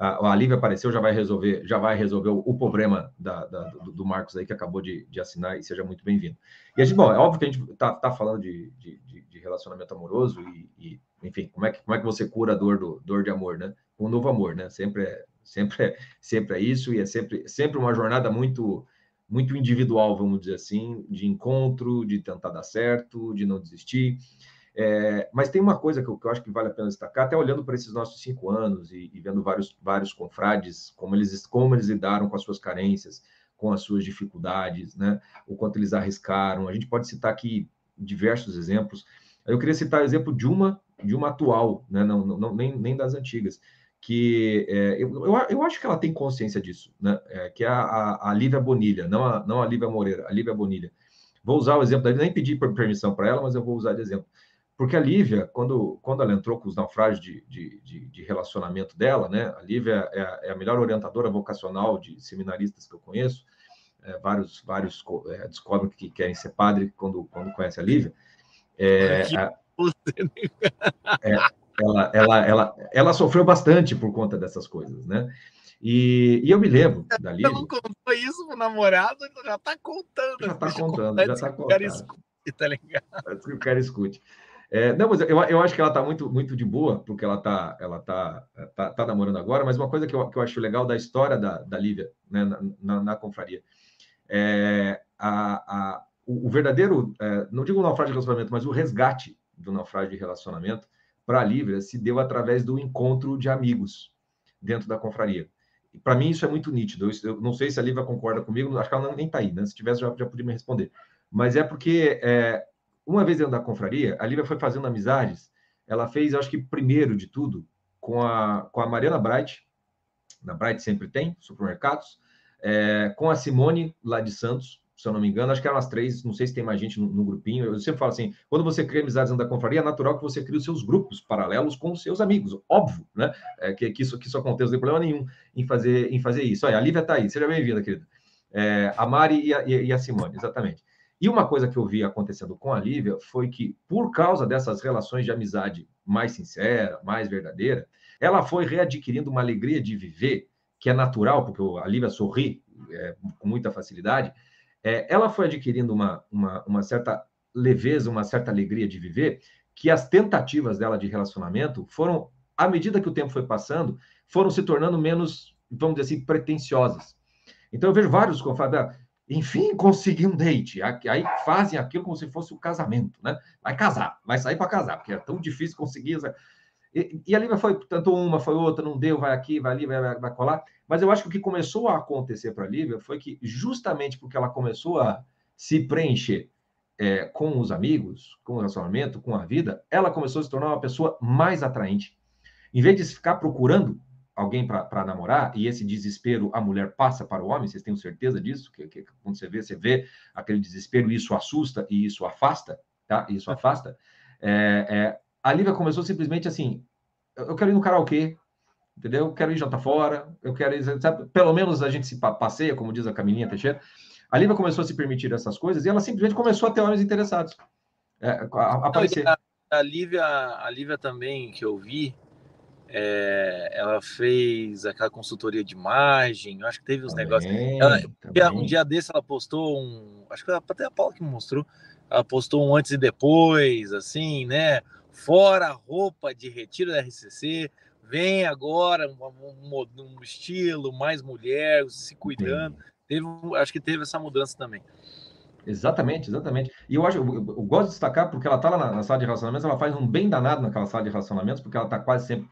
a, a Lívia apareceu, já vai resolver, já vai resolver o, o problema da, da, do, do, Marcos aí, que acabou de, de assinar, e seja muito bem-vindo. E a gente, bom, é óbvio que a gente está tá falando de, de, de, relacionamento amoroso e, e, enfim, como é, que, como é que você cura a dor, do, dor de amor, né? Com um novo amor, né? Sempre é, sempre é, sempre é isso, e é sempre, sempre uma jornada muito muito individual, vamos dizer assim, de encontro, de tentar dar certo, de não desistir. É, mas tem uma coisa que eu, que eu, acho que vale a pena destacar, até olhando para esses nossos cinco anos e, e, vendo vários, vários confrades, como eles, como eles lidaram com as suas carências, com as suas dificuldades, né? o quanto eles arriscaram. A gente pode citar aqui diversos exemplos. Eu queria citar o exemplo de uma, de uma atual, né? não, não, nem, nem das antigas, que é, eu, eu, eu, acho que ela tem consciência disso, né? É, que é a, a, a Lívia Bonilha, não a, não a Lívia Moreira, a Lívia Bonilha. Vou usar o exemplo dela, nem pedi permissão para ela, mas eu vou usar de exemplo. Porque a Lívia, quando, quando ela entrou com os naufrágios de, de, de, de relacionamento dela, né? A Lívia é a, é a, melhor orientadora vocacional de seminaristas que eu conheço. É, vários vários é, descobrem que querem ser padre quando, quando conhece a Lívia. É, a, [laughs] é, ela, ela, ela, ela sofreu bastante por conta dessas coisas, né? E, e eu me lembro da Lívia. Não contou isso pro namorado, já tá contando. Já tá contando, já tá contando. Escute, tá ligado? que o cara escute. É, não, mas eu, eu acho que ela está muito, muito de boa, porque ela está ela tá, tá, tá, namorando agora, mas uma coisa que eu, que eu acho legal da história da, da Lívia né, na, na, na confraria é a, a, o, o verdadeiro, é, não digo o naufrágio de relacionamento, mas o resgate do naufrágio de relacionamento para a Lívia se deu através do encontro de amigos dentro da confraria. Para mim, isso é muito nítido. Eu, eu, não sei se a Lívia concorda comigo, acho que ela não, nem está aí, né? Se tivesse, já, já podia me responder. Mas é porque é, uma vez dentro da confraria, a Lívia foi fazendo amizades. Ela fez, acho que primeiro de tudo, com a, com a Mariana Bright, na Bright sempre tem, supermercados, é, com a Simone, lá de Santos, se eu não me engano, acho que eram as três, não sei se tem mais gente no, no, grupinho. Eu sempre falo assim: quando você cria amizades dentro da confraria, é natural que você crie os seus grupos paralelos com os seus amigos, óbvio, né? É, que, que, isso, que isso aconteça, não tem problema nenhum em fazer, em fazer isso. Olha, a Lívia está aí, seja bem-vinda, querida. É, a Mari e a, e a Simone, exatamente. E uma coisa que eu vi acontecendo com a Lívia foi que, por causa dessas relações de amizade mais sincera, mais verdadeira, ela foi readquirindo uma alegria de viver, que é natural, porque a Lívia sorri é, com muita facilidade. É, ela foi adquirindo uma, uma, uma certa leveza, uma certa alegria de viver, que as tentativas dela de relacionamento foram, à medida que o tempo foi passando, foram se tornando menos, vamos dizer assim, pretensiosas. Então eu vejo vários confrades, enfim, consegui um date. Aí fazem aquilo como se fosse o um casamento, né? Vai casar, vai sair para casar, porque é tão difícil conseguir. E, e a Lívia foi tanto uma, foi outra, não deu, vai aqui, vai ali, vai, vai colar. Mas eu acho que o que começou a acontecer para a Lívia foi que, justamente porque ela começou a se preencher é, com os amigos, com o relacionamento, com a vida, ela começou a se tornar uma pessoa mais atraente. Em vez de ficar procurando alguém para namorar e esse desespero a mulher passa para o homem, vocês têm certeza disso? Que, que, quando você vê, você vê aquele desespero, isso assusta e isso afasta, tá? Isso afasta. É, é, a Lívia começou simplesmente assim: eu quero ir no karaokê, entendeu? Eu quero ir jantar fora, eu quero ir, sabe? Pelo menos a gente se passeia, como diz a Camilinha Teixeira. A Lívia começou a se permitir essas coisas e ela simplesmente começou a ter homens interessados. É, a, a aparecer. A, a, Lívia, a Lívia também, que eu vi, é, ela fez aquela consultoria de imagem, eu acho que teve uns também, negócios. Ela, um dia desse ela postou um. Acho que até a Paula que mostrou. Ela postou um antes e depois, assim, né? Fora a roupa de retiro da RCC, vem agora um, um, um estilo mais mulher, se cuidando. Teve, acho que teve essa mudança também. Exatamente, exatamente. E eu acho, eu, eu, gosto de destacar porque ela está lá na, na, sala de relacionamentos, ela faz um bem danado naquela sala de relacionamentos, porque ela está quase sempre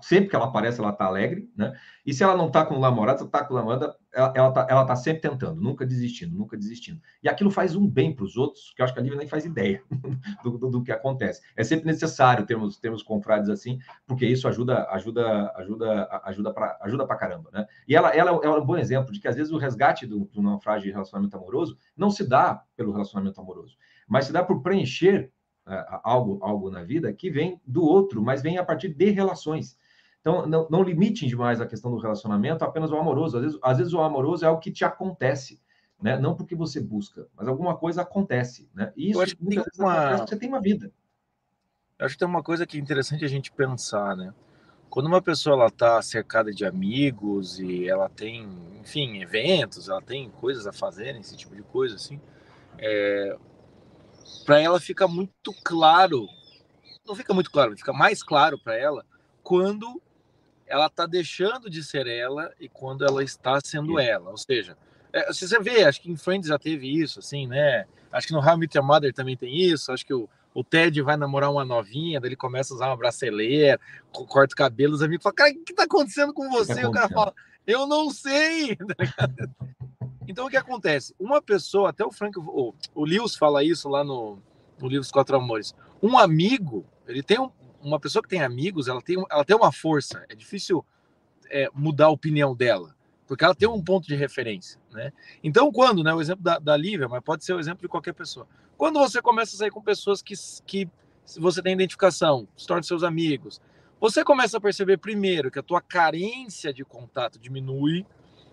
sempre que ela aparece, ela está alegre, né? E se ela não está com o namorado, se está com o namorado, ela, ela, tá, ela tá sempre tentando, nunca desistindo, nunca desistindo. E aquilo faz um bem para os outros, que eu acho que a Lívia nem faz ideia [laughs] do, do, do, que acontece. É sempre necessário termos, termos confrades assim, porque isso ajuda, ajuda, ajuda, ajuda para ajuda para caramba, né? E ela, ela é um bom exemplo de que às vezes o resgate do, do naufrágio de relacionamento amoroso não se dá pelo relacionamento amoroso, mas se dá por preencher algo, algo na vida que vem do outro, mas vem a partir de relações. Então, não, não limitem demais a questão do relacionamento apenas ao amoroso. Às vezes, às vezes o amoroso é algo que te acontece, né? Não porque você busca, mas alguma coisa acontece, né? E isso muitas vezes uma... você tem uma vida. Eu acho que tem uma coisa que é interessante a gente pensar, né? Quando uma pessoa ela está cercada de amigos e ela tem, enfim, eventos, ela tem coisas a fazer, esse tipo de coisa, assim, é, para ela fica muito claro, não fica muito claro, fica mais claro para ela quando ela está deixando de ser ela e quando ela está sendo ela. Ou seja, é, se você vê, acho que em Friends já teve isso, assim, né? Acho que no How I Met Your Mother também tem isso. Acho que o, o Ted vai namorar uma novinha, daí ele começa a usar uma braceleira, corta o cabelo, os amigos falam, cara, o que está acontecendo com você? Tá o cara fala, eu não sei. [laughs] então o que acontece? Uma pessoa, até o Frank, o, o Lewis fala isso lá no, no livro Os Quatro Amores. Um amigo, ele tem um, uma pessoa que tem amigos, ela tem, ela tem uma força. É difícil é, mudar a opinião dela, porque ela tem um ponto de referência, né? Então, quando, né, o exemplo da, da Lívia, mas pode ser o exemplo de qualquer pessoa. Quando você começa a sair com pessoas que, que você tem identificação, se tornam seus amigos, você começa a perceber primeiro que a tua carência de contato diminui,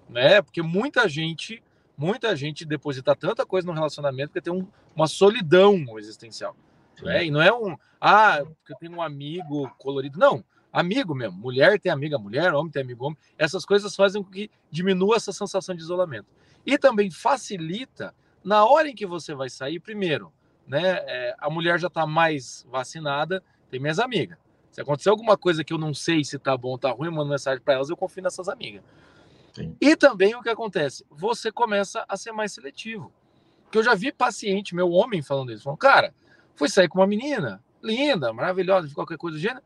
né? Porque muita gente, muita gente deposita tanta coisa no relacionamento que tem um, uma solidão existencial. Né? E não é um, ah, porque eu tenho um amigo colorido. Não, Amigo mesmo. Mulher tem amiga mulher, homem tem amigo homem. Essas coisas fazem com que diminua essa sensação de isolamento. E também facilita na hora em que você vai sair, primeiro, né? É, a mulher já está mais vacinada, tem minhas amigas. Se acontecer alguma coisa que eu não sei se tá bom ou tá ruim, eu mando mensagem para elas, eu confio nessas amigas. E também o que acontece? Você começa a ser mais seletivo. Porque eu já vi paciente, meu homem, falando isso. Falando, cara, fui sair com uma menina, linda, maravilhosa, qualquer coisa do gênero.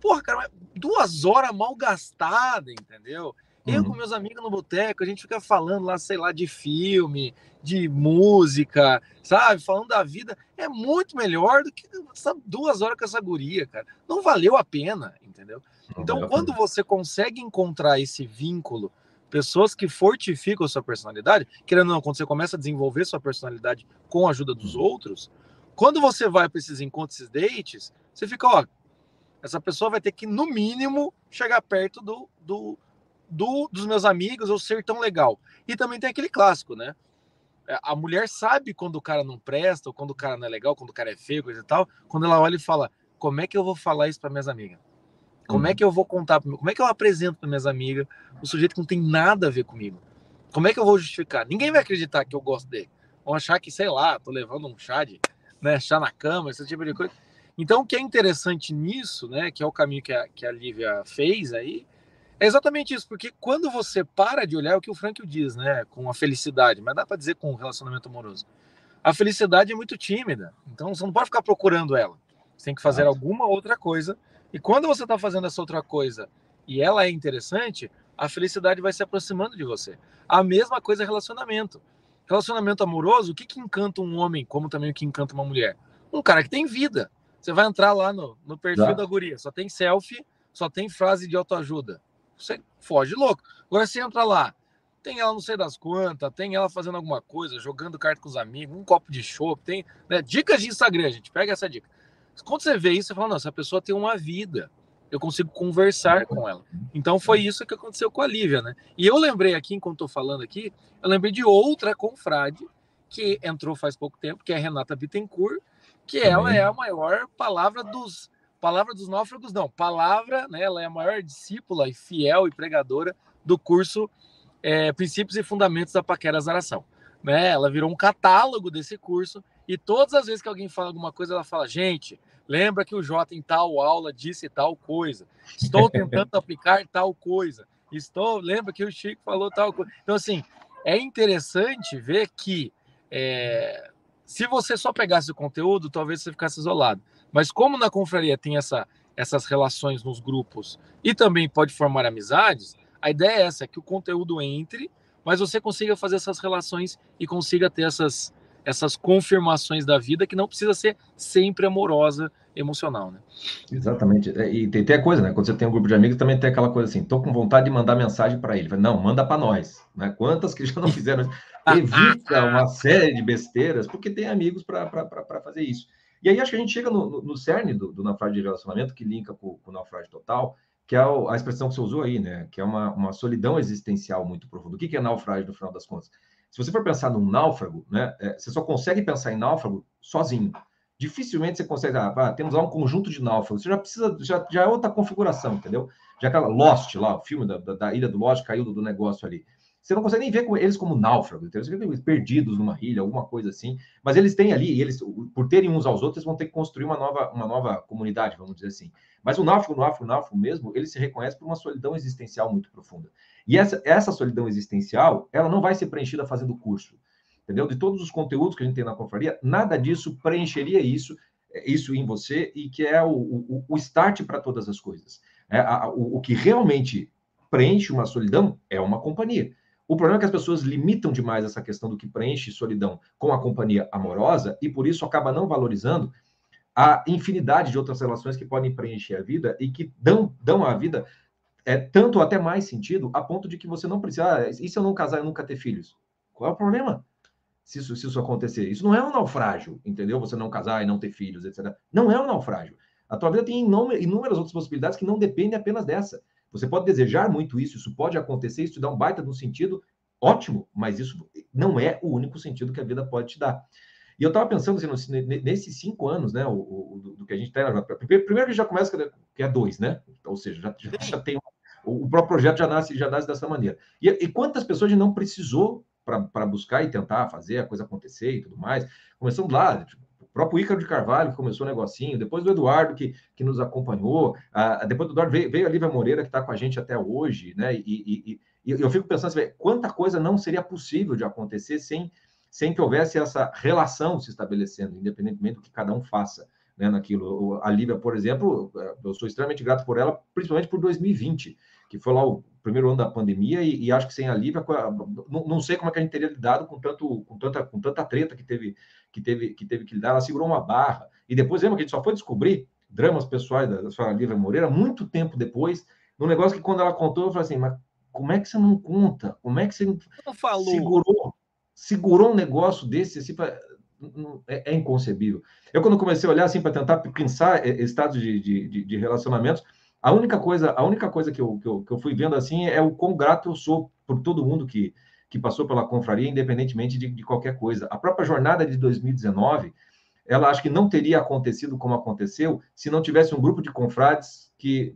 Porra, cara, duas horas mal gastadas, entendeu? Eu com uhum. meus amigos no boteco, a gente fica falando lá, sei lá, de filme, de música, sabe? Falando da vida. É muito melhor do que duas horas com essa guria, cara. Não valeu a pena, entendeu? Então, quando você consegue encontrar esse vínculo, pessoas que fortificam a sua personalidade, querendo ou não, quando você começa a desenvolver sua personalidade com a ajuda dos uhum. outros, quando você vai para esses encontros, esses dates, você fica, ó, essa pessoa vai ter que, no mínimo, chegar perto do, do do, dos meus amigos ou ser tão legal. E também tem aquele clássico, né? É, a mulher sabe quando o cara não presta, ou quando o cara não é legal, quando o cara é feio, coisa e tal, quando ela olha e fala: como é que eu vou falar isso para minhas amigas? Como é uhum. é que eu vou contar? Como é que eu apresento para minhas amigas o sujeito que não tem nada a ver comigo? Como é que eu vou justificar? Ninguém vai acreditar que eu gosto dele. Vão achar que, sei lá, tô levando um chá de, né, chá na cama, esse tipo de coisa. Então, o que é interessante nisso, né, que é o caminho que a, que a Lívia fez aí, é exatamente isso, porque quando você para de olhar é o que o Frank diz, né, com a felicidade, mas dá para dizer com o relacionamento amoroso. A felicidade é muito tímida, então você não pode ficar procurando ela. Você tem que fazer alguma outra coisa. E quando você está fazendo essa outra coisa e ela é interessante, a felicidade vai se aproximando de você. A mesma coisa é relacionamento. Relacionamento amoroso, o que, que encanta um homem, como também o que encanta uma mulher? Um cara que tem vida. Você vai entrar lá no, no perfil da guria, só tem selfie, só tem frase de autoajuda você foge louco. Agora você entra lá, tem ela não sei das quantas, tem ela fazendo alguma coisa, jogando carta com os amigos, um copo de chopp, tem né? dicas de Instagram, gente, pega essa dica. Quando você vê isso, você fala, não, essa pessoa tem uma vida, eu consigo conversar com ela. Então foi isso que aconteceu com a Lívia, né? E eu lembrei aqui, enquanto estou falando aqui, eu lembrei de outra confrade que entrou faz pouco tempo, que é a Renata Bittencourt, que ela é a maior palavra dos Palavra dos Náufragos, não. Palavra, né? Ela é a maior discípula e fiel e pregadora do curso é, Princípios e Fundamentos da Paquera Zaração. Né? Ela virou um catálogo desse curso e todas as vezes que alguém fala alguma coisa, ela fala: gente, lembra que o Jota em tal aula disse tal coisa. Estou [laughs] tentando aplicar tal coisa. Estou, lembra que o Chico falou tal coisa. Então, assim, é interessante ver que é, se você só pegasse o conteúdo, talvez você ficasse isolado. Mas como na confraria tem essa, essas relações nos grupos e também pode formar amizades, a ideia é essa, é que o conteúdo entre, mas você consiga fazer essas relações e consiga ter essas, essas confirmações da vida que não precisa ser sempre amorosa, emocional, né? Exatamente. É, e tem, a coisa, né? Quando você tem um grupo de amigos, também tem aquela coisa assim, tô com vontade de mandar mensagem para ele. Não, manda para nós, né? Quantas que já não fizeram? [laughs] Evita uma série de besteiras, porque tem amigos para fazer isso. E aí acho que a gente chega no, no, no cerne do, do, naufrágio de relacionamento, que linka com, com o naufrágio total, que é a expressão que você usou aí, né? Que é uma, uma solidão existencial muito profunda. O que, que é naufrágio, no final das contas? Se você for pensar num náufrago, né? É, você só consegue pensar em náufrago sozinho. Dificilmente você consegue, ah, temos lá um conjunto de náufragos. Você já precisa, já, já é outra configuração, entendeu? Já aquela Lost lá, o filme da, da, da ilha do Lost caiu do, do negócio ali. Você não consegue nem ver eles como náufragos, entendeu? você vê eles perdidos numa ilha, alguma coisa assim. Mas eles têm ali, eles, por terem uns aos outros, vão ter que construir uma nova, uma nova comunidade, vamos dizer assim. Mas o náufrago, o náufrago, o náufrago mesmo, ele se reconhece por uma solidão existencial muito profunda. E essa, essa solidão existencial, ela não vai ser preenchida fazendo curso, entendeu? De todos os conteúdos que a gente tem na confraria, nada disso preencheria isso, isso em você e que é o, o, o start para todas as coisas. É, a, o, o que realmente preenche uma solidão é uma companhia. O problema é que as pessoas limitam demais essa questão do que preenche solidão com a companhia amorosa e por isso acaba não valorizando a infinidade de outras relações que podem preencher a vida e que dão, dão à vida é, tanto até mais sentido a ponto de que você não precisa. Ah, e se eu não casar e nunca ter filhos? Qual é o problema? Se isso, se isso acontecer. Isso não é um naufrágio, entendeu? Você não casar e não ter filhos, etc. Não é um naufrágio. A tua vida tem inúmeras outras possibilidades que não dependem apenas dessa. Você pode desejar muito isso, isso pode acontecer, isso te dá um baita no sentido, ótimo, mas isso não é o único sentido que a vida pode te dar. E eu estava pensando assim, nesses cinco anos, né, o, o do, do, que a gente está na JP. Primeiro que já começa que é dois, né? Ou seja, já, já, já tem o próprio projeto já nasce, já nasce dessa maneira. E, e quantas pessoas a gente não precisou para buscar e tentar fazer a coisa acontecer e tudo mais? Começando lá, tipo, próprio Ícaro de Carvalho, que começou o negocinho, depois do Eduardo, que, que nos acompanhou, ah, depois do Eduardo veio, veio a Lívia Moreira, que está com a gente até hoje, né? E, e, e eu fico pensando assim, quanta coisa não seria possível de acontecer sem, sem que houvesse essa relação se estabelecendo, independentemente do que cada um faça né, naquilo. A Lívia, por exemplo, eu sou extremamente grato por ela, principalmente por 2020 que foi lá o primeiro ano da pandemia, e, e acho que sem a Lívia, não, não, sei como é que a gente teria lidado com, tanto, com, tanta, com tanta treta que teve, que teve que teve que lidar. Ela segurou uma barra. E depois, lembra que a gente só foi descobrir dramas pessoais da, da senhora Lívia Moreira muito tempo depois, num negócio que quando ela contou, eu falei assim, mas como é que você não conta? Como é que você não falou? segurou, segurou um negócio desse assim, pra, é, é, inconcebível. Eu, quando comecei a olhar assim para tentar pensar eh, estados de, de, de relacionamentos, a única coisa, a única coisa que eu, que eu, que eu fui vendo assim é o quão grato eu sou por todo mundo que, que passou pela confraria, independentemente de, de qualquer coisa. A própria jornada de 2019, ela acho que não teria acontecido como aconteceu se não tivesse um grupo de confrades que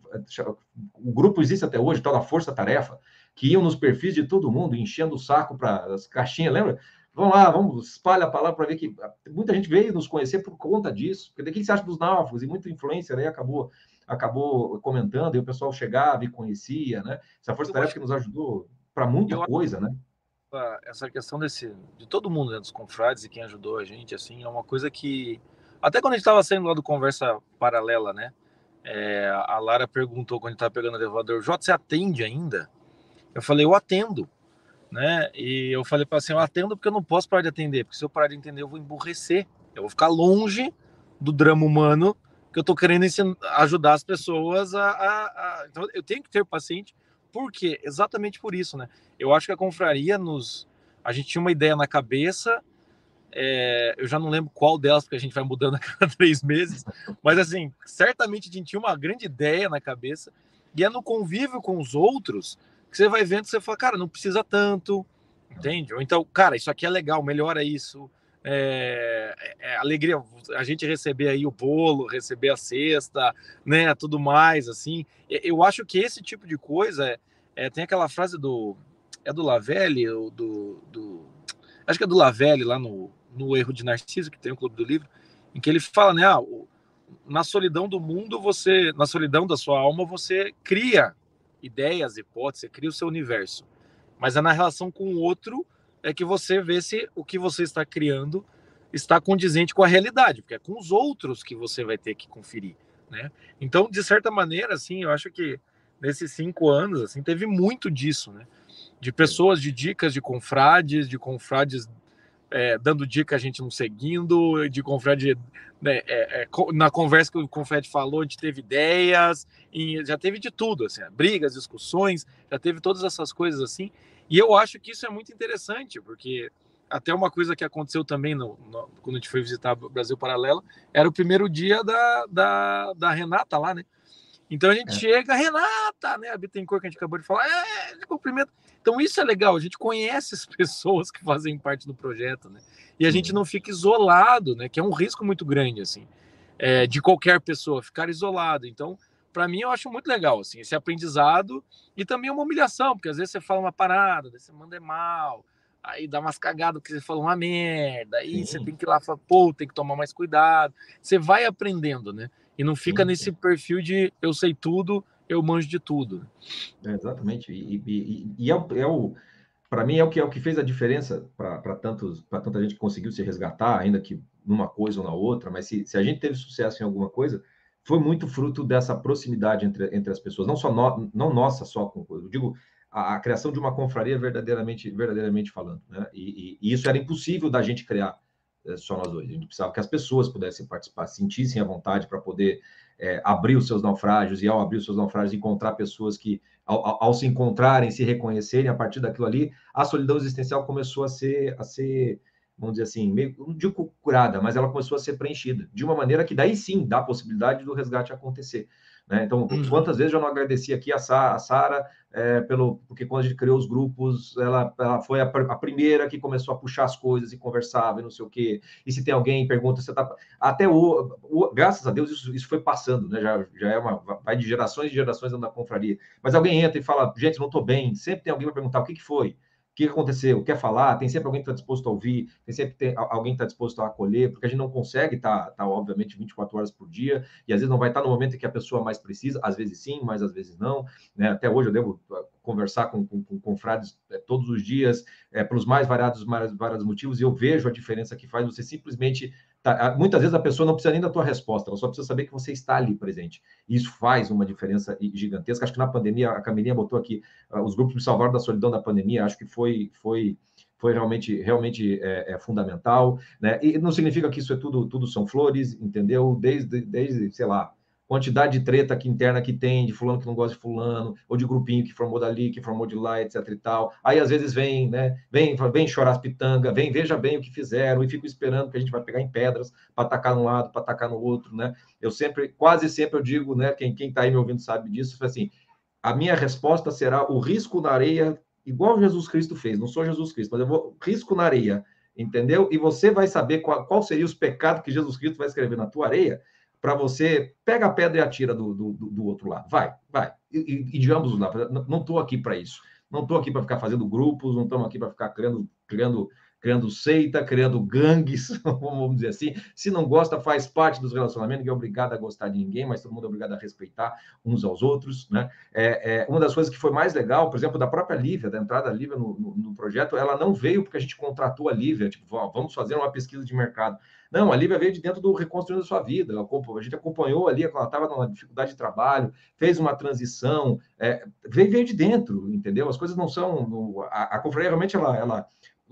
o grupo existe até hoje, tal da Força Tarefa, que iam nos perfis de todo mundo, enchendo o saco para as caixinhas, lembra? Vamos lá, vamos, espalha a palavra para ver que muita gente veio nos conhecer por conta disso. Porque o que você acha dos náufragos? E muita influência aí acabou acabou comentando, e o pessoal chegava e conhecia, né? Essa força-tarefa que nos ajudou para muita coisa, né? Essa questão desse, de todo mundo, né, dos confrades e quem ajudou a gente, assim, é uma coisa que, até quando a gente estava saindo lá do Conversa Paralela, né? É, a Lara perguntou quando estava pegando o elevador, Jota, você atende ainda? Eu falei, eu atendo, né? E eu falei para assim, eu atendo porque eu não posso parar de atender, porque se eu parar de entender eu vou emburrecer, eu vou ficar longe do drama humano que eu estou querendo ensinar, ajudar as pessoas a, a, a, Então, eu tenho que ter paciente, por quê? Exatamente por isso, né? Eu acho que a confraria nos. A gente tinha uma ideia na cabeça, é, eu já não lembro qual delas, porque a gente vai mudando a cada [laughs] três meses, mas assim, certamente a gente tinha uma grande ideia na cabeça, e é no convívio com os outros que você vai vendo, você fala, cara, não precisa tanto, entende? Ou então, cara, isso aqui é legal, melhora isso é, é, alegria a gente receber aí o bolo, receber a cesta, né, tudo mais, assim. Eu acho que esse tipo de coisa é, é tem aquela frase do é do Lavelli, do, do acho que é do Lavelli lá no, no Erro de Narciso que tem o Clube do Livro, em que ele fala, né, ah, na solidão do mundo você, na solidão da sua alma você cria ideias, hipóteses, cria o seu universo, mas é na relação com o outro é que você vê se o que você está criando está condizente com a realidade, porque é com os outros que você vai ter que conferir, né? Então, de certa maneira, assim, eu acho que nesses cinco anos, assim, teve muito disso, né? De pessoas, de dicas de confrades, de confrades é, dando dica a gente não seguindo, de confrade né, é, é, na conversa que o confrade falou, a gente teve ideias, e já teve de tudo, assim, brigas, discussões, já teve todas essas coisas assim. E eu acho que isso é muito interessante, porque até uma coisa que aconteceu também no, no, quando a gente foi visitar o Brasil Paralelo, era o primeiro dia da, da, da Renata lá, né? Então a gente é. chega, Renata, né? A Bittencourt que a gente acabou de falar, é, de cumprimento. Então isso é legal, a gente conhece as [laughs] pessoas que fazem parte do projeto, né? E a Sim. gente não fica isolado, né? Que é um risco muito grande, assim, é, de qualquer pessoa ficar isolado. Então, para mim eu acho muito legal assim esse aprendizado e também uma humilhação porque às vezes você fala uma parada você manda é mal aí dá umas cagadas que você falou uma merda aí Sim. você tem que ir lá falar pô tem que tomar mais cuidado você vai aprendendo né e não fica Sim. nesse perfil de eu sei tudo eu manjo de tudo é, exatamente e, e, e é, o, é o para mim é o que é o que fez a diferença para tantos para tanta gente que conseguiu se resgatar ainda que numa coisa ou na outra mas se, se a gente teve sucesso em alguma coisa foi muito fruto dessa proximidade entre, entre as pessoas, não só no, não nossa só, com, eu digo a, a, criação de uma confraria verdadeiramente verdadeiramente falando, né? E, e, e isso era impossível da gente criar é, só nós dois. A gente precisava que as pessoas pudessem participar, sentissem a vontade para poder é, abrir os seus naufrágios e ao abrir os seus naufrágios encontrar pessoas que ao, ao, ao, se encontrarem, se reconhecerem a partir daquilo ali, a solidão existencial começou a ser a ser vamos dizer assim, meio, não digo curada, mas ela começou a ser preenchida, de uma maneira que daí sim dá a possibilidade do resgate acontecer. Né? Então, uhum. quantas vezes eu não agradeci aqui a Sara é, pelo porque quando a gente criou os grupos, ela, ela foi a, a, primeira que começou a puxar as coisas e conversava e não sei o quê. E se tem alguém pergunta, você tá até o, o graças a Deus isso, isso foi passando, né? Já, já é uma vai de gerações e gerações da confraria. Mas alguém entra e fala, gente, não estou bem. Sempre tem alguém para perguntar o que, que foi o que aconteceu, quer falar, tem sempre alguém que está disposto a ouvir, tem sempre tem alguém que está disposto a acolher, porque a gente não consegue estar, tá, tá, obviamente, 24 horas por dia, e às vezes não vai estar tá no momento em que a pessoa mais precisa, às vezes sim, mas às vezes não. Né? Até hoje eu devo ah, conversar com, com, com confrades é, todos os dias, é, pelos mais variados, mais variados motivos, e eu vejo a diferença que faz você simplesmente Tá, muitas vezes a pessoa não precisa nem da tua resposta, ela só precisa saber que você está ali presente. E isso faz uma diferença gigantesca. Acho que na pandemia, a Camilinha botou aqui, uh, os grupos me salvaram da solidão da pandemia, acho que foi, foi, foi realmente, realmente é, é, fundamental. Né? E não significa que isso é tudo, tudo são flores, entendeu? Desde, desde sei lá, quantidade de treta aqui interna que tem, de fulano que não gosta de fulano, ou de grupinho que formou dali, que formou de lá, etc e tal. Aí, às vezes, vem, né, vem, vem chorar as pitangas, vem, veja bem o que fizeram, e fico esperando que a gente vai pegar em pedras para atacar num lado, para atacar no outro, né? Eu sempre, quase sempre eu digo, né, quem, quem tá aí me ouvindo sabe disso, assim, a minha resposta será o risco na areia, igual Jesus Cristo fez, não sou Jesus Cristo, mas eu vou risco na areia, entendeu? E você vai saber qual, qual seria os pecados que Jesus Cristo vai escrever na tua areia, para você pega a pedra e atira do, do, do outro lado. Vai, vai. E, e de ambos os lados. Não estou aqui para isso. Não estou aqui para ficar fazendo grupos, não estamos aqui para ficar criando, criando, criando seita, criando gangues, [laughs] vamos dizer assim. Se não gosta, faz parte dos relacionamentos, ninguém é obrigado a gostar de ninguém, mas todo mundo é obrigado a respeitar uns aos outros. Né? É, é uma das coisas que foi mais legal, por exemplo, da própria Lívia, da entrada da Lívia no, no, no projeto, ela não veio porque a gente contratou a Lívia, tipo, vamos fazer uma pesquisa de mercado. Não, a Lívia veio de dentro do Reconstruindo a Sua Vida. A gente acompanhou ali, ela estava numa dificuldade de trabalho, fez uma transição, é, veio, veio de dentro, entendeu? As coisas não são. A, a confraria realmente ela, ela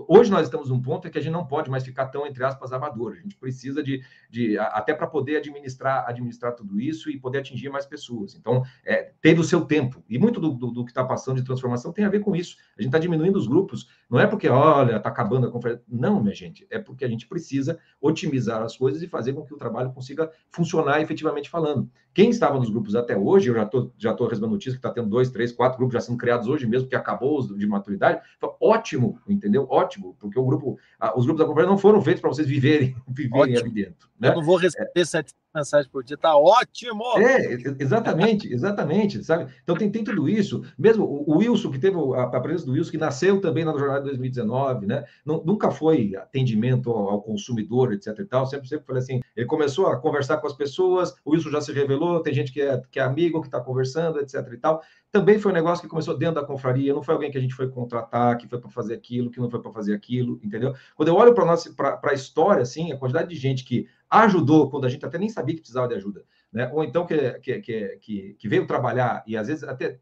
Hoje nós estamos num ponto em que a gente não pode mais ficar tão, entre aspas, amador. A gente precisa de, de até para poder administrar, administrar tudo isso e poder atingir mais pessoas. Então, é, teve o seu tempo. E muito do, do, do que está passando de transformação tem a ver com isso. A gente está diminuindo os grupos. Não é porque, olha, está acabando a conferência. Não, minha gente. É porque a gente precisa otimizar as coisas e fazer com que o trabalho consiga funcionar efetivamente falando. Quem estava nos grupos até hoje, eu já estou já tô recebendo notícia que está tendo dois, três, quatro grupos já sendo criados hoje mesmo, que acabou os de maturidade. Ótimo, entendeu? Ótimo porque o grupo, os grupos da conferência não foram feitos para vocês viverem, [laughs] viverem ali dentro. Né? Eu não vou receber é. sete mensagens por dia, tá ótimo! É, exatamente, exatamente, sabe? Então tem, tem tudo isso. Mesmo o, Wilson, que teve a, a, presença do Wilson, que nasceu também na jornada de 2019, né? Não, nunca foi atendimento ao, ao, consumidor, etc e tal. Sempre, sempre falei assim, ele começou a conversar com as pessoas, o Wilson já se revelou, tem gente que é, que é amigo, que está conversando, etc e tal também foi um negócio que começou dentro da confraria, não foi alguém que a gente foi contratar, que foi para fazer aquilo, que não foi para fazer aquilo, entendeu? Quando eu olho para a história, assim, a quantidade de gente que ajudou quando a gente até nem sabia que precisava de ajuda, né? Ou então que, que, que, que veio trabalhar e às vezes até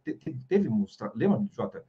teve, lembra, Jota?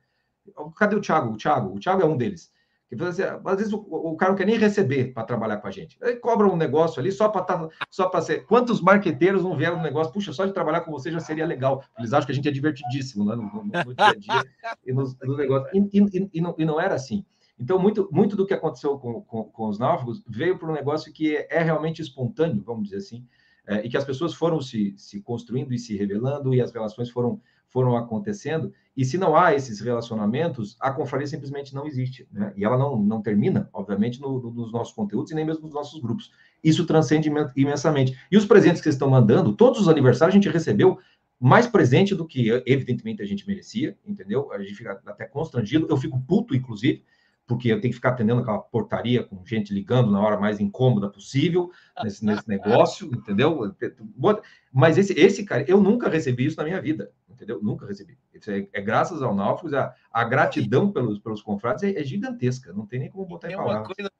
Cadê o Thiago? O Thiago, o Thiago é um deles que assim, às vezes o, o, cara não quer nem receber para trabalhar com a gente. Ele cobra um negócio ali só para tá, só para ser. Quantos marqueteiros não vieram no negócio? Puxa, só de trabalhar com você já seria legal. Eles acham que a gente é divertidíssimo né? no, no, no dia a dia e no negócio. E, e, e, não, e, não, era assim. Então, muito, muito do que aconteceu com, com, com os náufragos veio para um negócio que é, é, realmente espontâneo, vamos dizer assim, é, e que as pessoas foram se, se construindo e se revelando, e as relações foram foram acontecendo, e se não há esses relacionamentos, a confraria simplesmente não existe, né? E ela não, não termina, obviamente, no, no, nos nossos conteúdos e nem mesmo nos nossos grupos. Isso transcende imensamente. E os presentes que vocês estão mandando, todos os aniversários a gente recebeu mais presente do que, evidentemente, a gente merecia, entendeu? A gente fica até constrangido, eu fico puto, inclusive, porque eu tenho que ficar atendendo aquela portaria com gente ligando na hora mais incômoda possível nesse, nesse [laughs] negócio, entendeu? Mas esse, esse cara, eu nunca recebi isso na minha vida, entendeu? Nunca recebi. Isso é, é graças ao Náufragos, a, a, gratidão pelos, pelos confrades é, é, gigantesca, não tem nem como botar em palavras. Coisa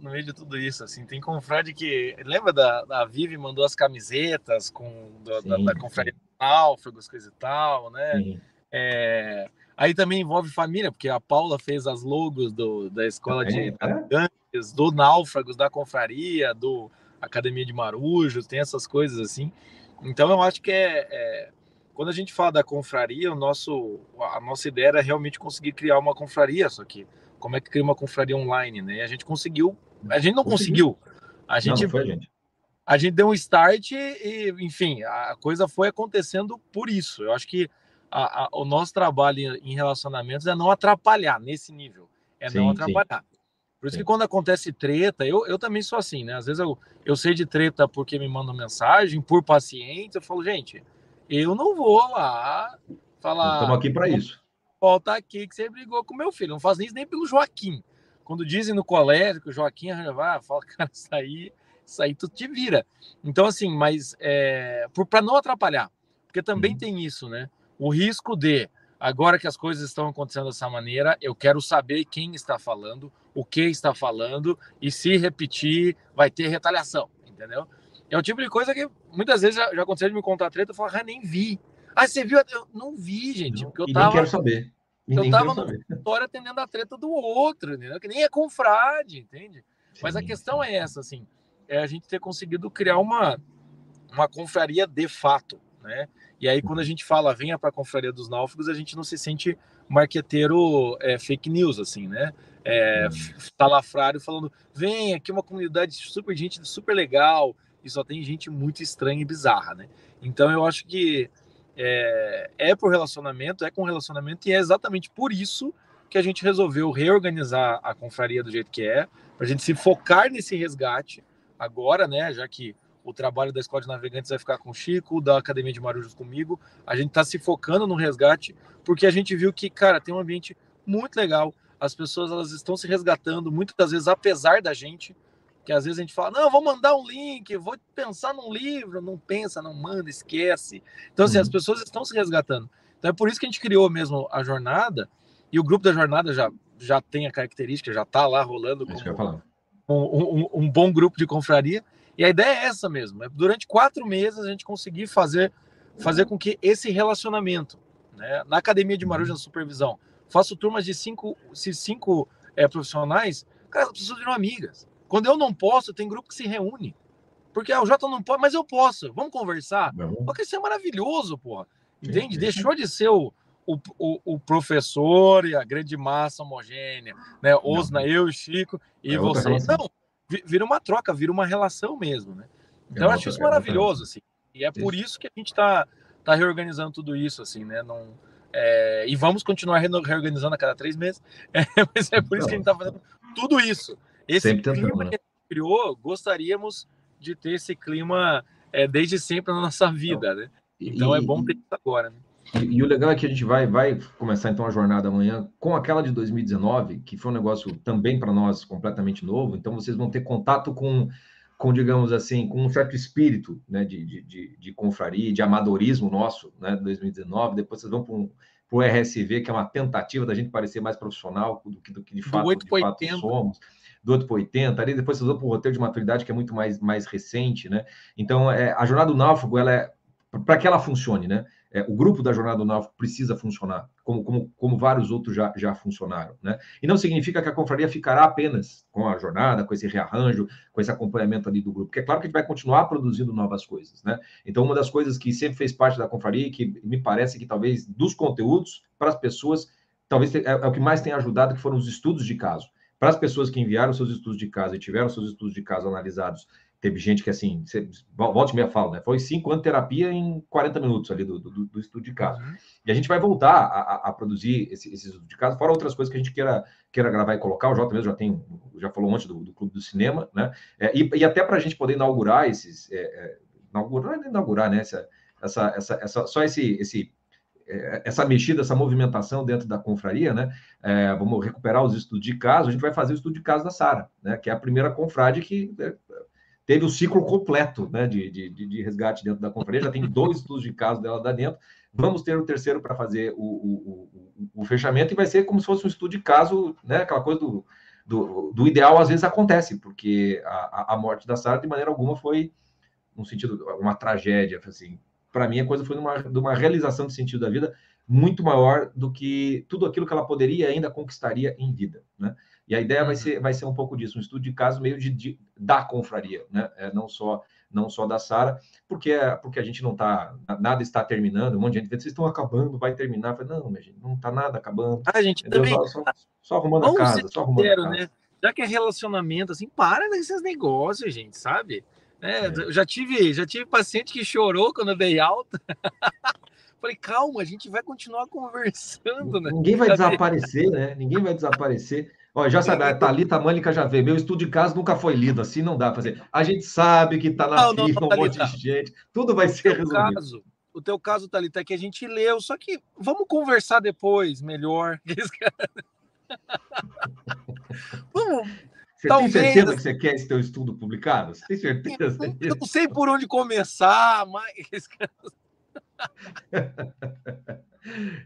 no meio de tudo isso, assim, tem confrade que, lembra da, da Vivi mandou as camisetas com do, sim, da, da confraria Náufragos, coisa e tal, né? Sim. É, Aí também envolve família, porque a Paula fez as logos do, da escola de é? do Náufragos, da Confraria, do Academia de Marujos, tem essas coisas assim. Então eu acho que é, é, quando a gente fala da confraria, o nosso, a nossa ideia era realmente conseguir criar uma confraria, só que como é que cria uma confraria online, né? E a gente conseguiu, a gente não conseguiu. A gente, não, não foi, gente. a gente deu um start e, enfim, a coisa foi acontecendo por isso. Eu acho que a, a, o nosso trabalho em relacionamentos é não atrapalhar nesse nível, é sim, não atrapalhar. Sim. Por isso sim. que quando acontece treta, eu, eu também sou assim, né? Às vezes eu, eu sei de treta porque me mandam mensagem, por paciência, eu falo, gente, eu não vou lá falar. Estamos aqui para isso. Volta aqui que você brigou com meu filho. Não faz isso nem pelo Joaquim. Quando dizem no colégio que o Joaquim vai, fala, [laughs] cara, isso aí, isso aí tu te vira. Então, assim, mas é, para não atrapalhar, porque também uhum. tem isso, né? O risco de, agora que as coisas estão acontecendo dessa maneira, eu quero saber quem está falando, o que está falando, e se repetir, vai ter retaliação, entendeu? É o tipo de coisa que muitas vezes já, já aconteceu de me contar treta, eu falo, ah, nem vi. Ah, você viu? Eu não vi, gente, porque eu tava. Nem quero saber. eu tava no história atendendo a treta do outro, entendeu? Que nem é confrade, entende? Sim, Mas a questão sim. é essa, assim, é a gente ter conseguido criar uma, uma confraria de fato, né? E aí, quando a gente fala venha para a confraria dos náufragos, a gente não se sente marqueteiro é, fake news, assim, né? É, salafrário falando, vem aqui uma comunidade super gente super legal, e só tem gente muito estranha e bizarra, né? Então eu acho que é, é por relacionamento, é com relacionamento, e é exatamente por isso que a gente resolveu reorganizar a confraria do jeito que é, para a gente se focar nesse resgate agora, né? Já que o trabalho da Escola de Navegantes vai ficar com o Chico, da Academia de Marujos comigo. A gente está se focando no resgate, porque a gente viu que, cara, tem um ambiente muito legal. As pessoas elas estão se resgatando, muitas vezes, apesar da gente que às vezes a gente fala, não, vou mandar um link, vou pensar num livro, não pensa, não manda, esquece. Então, assim, uhum. as pessoas estão se resgatando. Então, é por isso que a gente criou mesmo a jornada, e o grupo da jornada já, já tem a característica, já está lá rolando como um, um, um, bom grupo de confraria. E a ideia é essa mesmo, é durante quatro meses a gente conseguir fazer, fazer com que esse relacionamento, né, na Academia de Maruja uhum. Supervisão, faço turmas de cinco, cinco é, profissionais, cara, as pessoas viram amigas. Quando eu não posso, tem grupo que se reúne. Porque ah, o Jota não pode, mas eu posso. Vamos conversar? Porque isso é maravilhoso, porra. Entende? Sim, Deixou de ser o, o, o, o, professor e a grande massa homogênea, né? Osna, eu e Chico e é você. Não, vira uma troca, vira uma relação mesmo, né? Então é eu acho isso maravilhoso, assim. E é por isso que a gente está tá reorganizando tudo isso, assim, né? Não, é, e vamos continuar reorganizando a cada três meses. [laughs] É, mas é por isso que a gente está fazendo tudo isso. Esse clima tentando, né? que a gente criou, gostaríamos de ter esse clima é, desde sempre na nossa vida, né? Então é e, é bom ter isso agora, né? E, e, o legal é que a gente vai, vai começar então a jornada amanhã com aquela de 2019, que foi um negócio também para nós completamente novo. Então vocês vão ter contato com, com digamos assim, com um certo espírito né, de, de, de, de confraria, de amadorismo nosso, né, 2019. Depois vocês vão para um, o RSV, que é uma tentativa da gente parecer mais profissional do que, do que de fato, de fato somos do outro para 80, ali depois você usou para o roteiro de maturidade, que é muito mais, mais recente, né? Então, é, a jornada do náufrago, ela é, para que ela funcione, né? É, o grupo da jornada do náufrago precisa funcionar, como, como, como vários outros já, já funcionaram, né? E não significa que a confraria ficará apenas com a jornada, com esse rearranjo, com esse acompanhamento ali do grupo, porque é claro que a gente vai continuar produzindo novas coisas, né? Então, uma das coisas que sempre fez parte da confraria, que me parece que talvez dos conteúdos para as pessoas, talvez é, é o que mais tem ajudado, que foram os estudos de caso. Para as pessoas que enviaram seus estudos de casa e tiveram seus estudos de casa analisados, teve gente que, assim, você, volte meia fala, né? Foi cinco anos de terapia em 40 minutos ali do, do, do estudo de caso. Uhum. E a gente vai voltar a, a produzir esse, esse, estudo de caso, fora outras coisas que a gente queira, queira gravar e colocar. O Jota mesmo já tem, já falou um monte do, do Clube do Cinema, né? É, e, e, até para a gente poder inaugurar esses. É, é, inaugurar, inaugurar, né? Essa, essa, essa, essa, só esse, esse é, essa mexida, essa movimentação dentro da confraria, né? É, vamos recuperar os estudos de caso. A gente vai fazer o estudo de caso da Sara, né? Que é a primeira confrade que é, teve o ciclo completo, né? De, de, de resgate dentro da confraria. Já tem dois estudos de caso dela lá dentro. Vamos ter o terceiro para fazer o, o, o, o, fechamento e vai ser como se fosse um estudo de caso, né? Aquela coisa do, do, do ideal às vezes acontece, porque a, a morte da Sara de maneira alguma foi no sentido uma tragédia, assim, para mim, a coisa foi numa, de uma realização de sentido da vida muito maior do que tudo aquilo que ela poderia ainda conquistaria em vida, né? E a ideia vai uhum. ser, vai ser um pouco disso, um estudo de caso meio de, de da confraria, né? É, não só não só da Sara, porque porque a gente não está nada está terminando, um monte de gente vocês estão acabando, vai terminar, falei, não, minha gente, não está nada acabando. Ah, gente, também só, só, só arrumando a casa, só arrumando a casa. Né? Já que é relacionamento assim, para nesses negócios, gente, sabe? É, é. Eu já tive, já tive paciente que chorou quando eu dei alta. [laughs] Falei, calma, a gente vai continuar conversando, né? Ninguém vai desaparecer, né? Ninguém vai desaparecer. Ó, já sabe, a Thalita Mânica já veio. Meu estudo de caso nunca foi lido, assim não dá para fazer. A gente sabe que está na não, fila não, um monte de gente, tudo vai ser resolvido. Caso, o teu caso, Thalita, é que a gente leu, só que vamos conversar depois, melhor. [laughs] vamos. Você Talvez... tem certeza que você quer esse teu estudo publicado? Você tem certeza? Eu não sei por onde começar, mas. [laughs]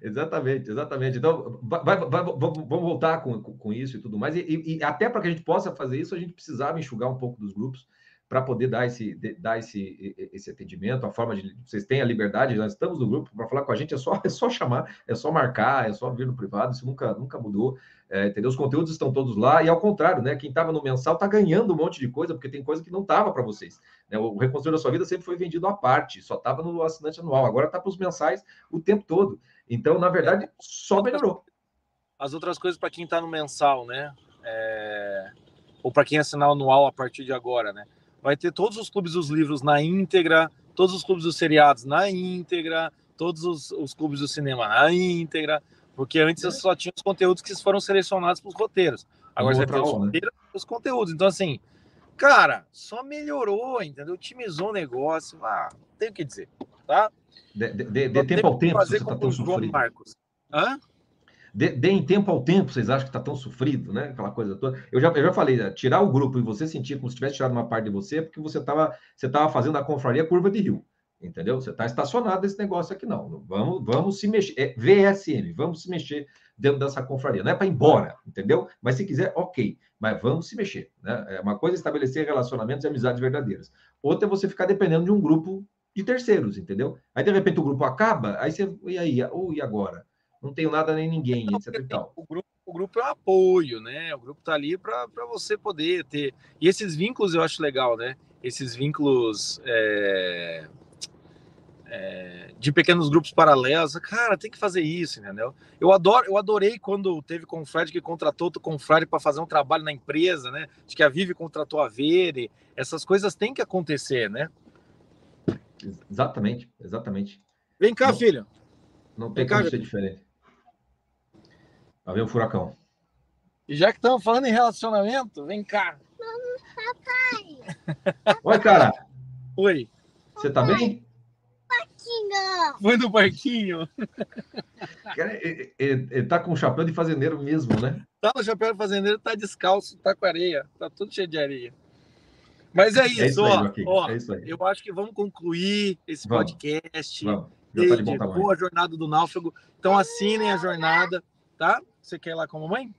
exatamente, exatamente. Então, vai, vai, vai, vamos voltar com, com isso e tudo mais. E, e até para que a gente possa fazer isso, a gente precisava enxugar um pouco dos grupos para poder dar esse, dar esse, esse atendimento, a forma de vocês têm a liberdade, nós estamos no grupo para falar com a gente, é só, [laughs] é só chamar, é só marcar, é só vir no privado, isso nunca, nunca mudou, é, entendeu? Os conteúdos estão todos lá, e ao contrário, né? Quem estava no mensal está ganhando um monte de coisa, porque tem coisa que não estava para vocês. Né? O Reconstruir a Sua Vida sempre foi vendido à parte, só estava no assinante anual, agora está para os mensais o tempo todo. Então, na verdade, só melhorou. As outras coisas para quem está no mensal, né? É... Ou para quem assinar o anual a partir de agora, né? vai ter todos os clubes dos livros na íntegra, todos os clubes dos seriados na íntegra, todos os, os clubes do cinema na íntegra, porque antes só tinha os conteúdos que foram selecionados para os roteiros. Agora você tem os, né? os conteúdos. Então, assim, cara, só melhorou, entendeu? Otimizou o negócio. Ah, não tem o que dizer, tá? De, de, de tempo ao tempo, você está tão sofrido. Marcos. Hã? deem tempo ao tempo, vocês acham que está tão sofrido, né? Aquela coisa toda. Eu já, eu já falei, tirar o grupo e você sentir como se tivesse tirado uma parte de você, é porque você estava você tava fazendo a confraria curva de rio. Entendeu? Você está estacionado nesse negócio aqui, não. Vamos, vamos se mexer. É VSM, vamos se mexer dentro dessa confraria. Não é para ir embora, entendeu? Mas se quiser, ok. Mas vamos se mexer. Né? É uma coisa é estabelecer relacionamentos e amizades verdadeiras. Outra é você ficar dependendo de um grupo de terceiros, entendeu? Aí, de repente, o grupo acaba, aí você. E aí? Ou e agora? não tenho nada nem ninguém, não, etc. O grupo, o grupo é um apoio, né? O grupo está ali para você poder ter. E esses vínculos eu acho legal, né? Esses vínculos é... É... de pequenos grupos paralelos. Cara, tem que fazer isso, entendeu? Eu adoro, eu adorei quando teve confrade que contratou outro confrade para fazer um trabalho na empresa, né? De que a Vive contratou a Vere. Essas coisas têm que acontecer, né? Exatamente, exatamente. Vem cá, não, filho. Não tem Vem como cá, ser diferente. Lá vem o furacão. E já que estamos falando em relacionamento, vem cá. Papai. Oi, cara. Oi. Você tá bem? Parquinho. Foi no parquinho. Ele, ele, ele tá com o chapéu de fazendeiro mesmo, né? Tá no chapéu de fazendeiro, tá descalço, tá com areia, tá tudo cheio de areia. Mas é isso, é isso aí, ó. ó é isso eu acho que vamos concluir esse vamos. podcast. Vamos. Já tá de boa jornada do náufrago. Então assinem a jornada, tá? Você quer ir lá com a mamãe?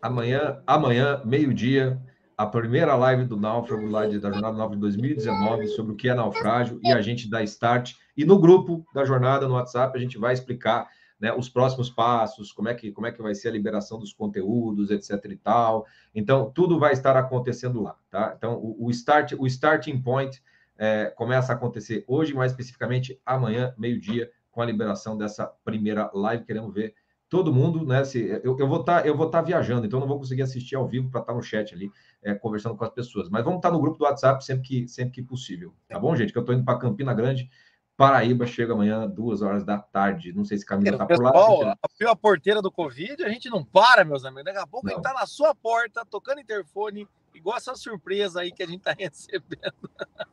Amanhã, amanhã, meio-dia, a primeira live do Náufrago lá de, da Jornada Nova de 2019 sobre o que é naufrágio e a gente dá start. E no grupo da jornada no WhatsApp a gente vai explicar né, os próximos passos, como é, que, como é que vai ser a liberação dos conteúdos, etc e tal. Então, tudo vai estar acontecendo lá, tá? Então, o, o start, o starting point é, começa a acontecer hoje, mais especificamente amanhã, meio-dia, com a liberação dessa primeira live. Queremos ver todo mundo, né? Se, eu, eu vou estar tá, eu vou estar tá viajando, então não vou conseguir assistir ao vivo para estar tá no chat ali, é, conversando com as pessoas. Mas vamos estar no grupo do WhatsApp sempre que, sempre que possível, tá bom, gente? Que eu estou indo para Campina Grande, Paraíba, chega amanhã, duas horas da tarde. Não sei se caminho está por lá. Pessoal, abriu a porteira do Covid, a gente não para, meus amigos. Daqui a pouco não. a gente está na sua porta, tocando interfone, igual essa surpresa aí que a gente está [laughs] recebendo.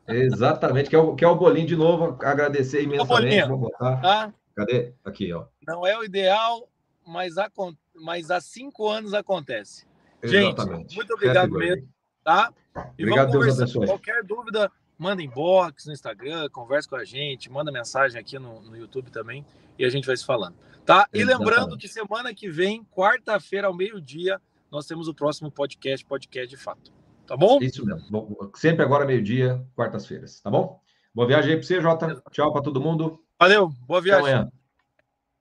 Exatamente, que é, o, que é o bolinho de novo, agradecer imensamente. Vou botar. Ah? Cadê? Aqui, ó. Não é o ideal, mas, a, mas há cinco anos acontece. Exatamente. Gente, muito obrigado mesmo, tá? E obrigado, vamos Deus abençoe. Qualquer dúvida, manda inbox no Instagram, converse com a gente, manda mensagem aqui no, no YouTube também e a gente vai se falando, tá? E Exatamente. lembrando que semana que vem, quarta-feira ao meio-dia, nós temos o próximo podcast, podcast de fato. Tá bom? Isso mesmo. Bom, sempre agora meio-dia, quartas-feiras, tá bom? Boa viagem aí para você, Jota. Tchau para todo mundo. Valeu, boa viagem. Até amanhã.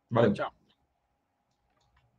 Valeu. Tchau.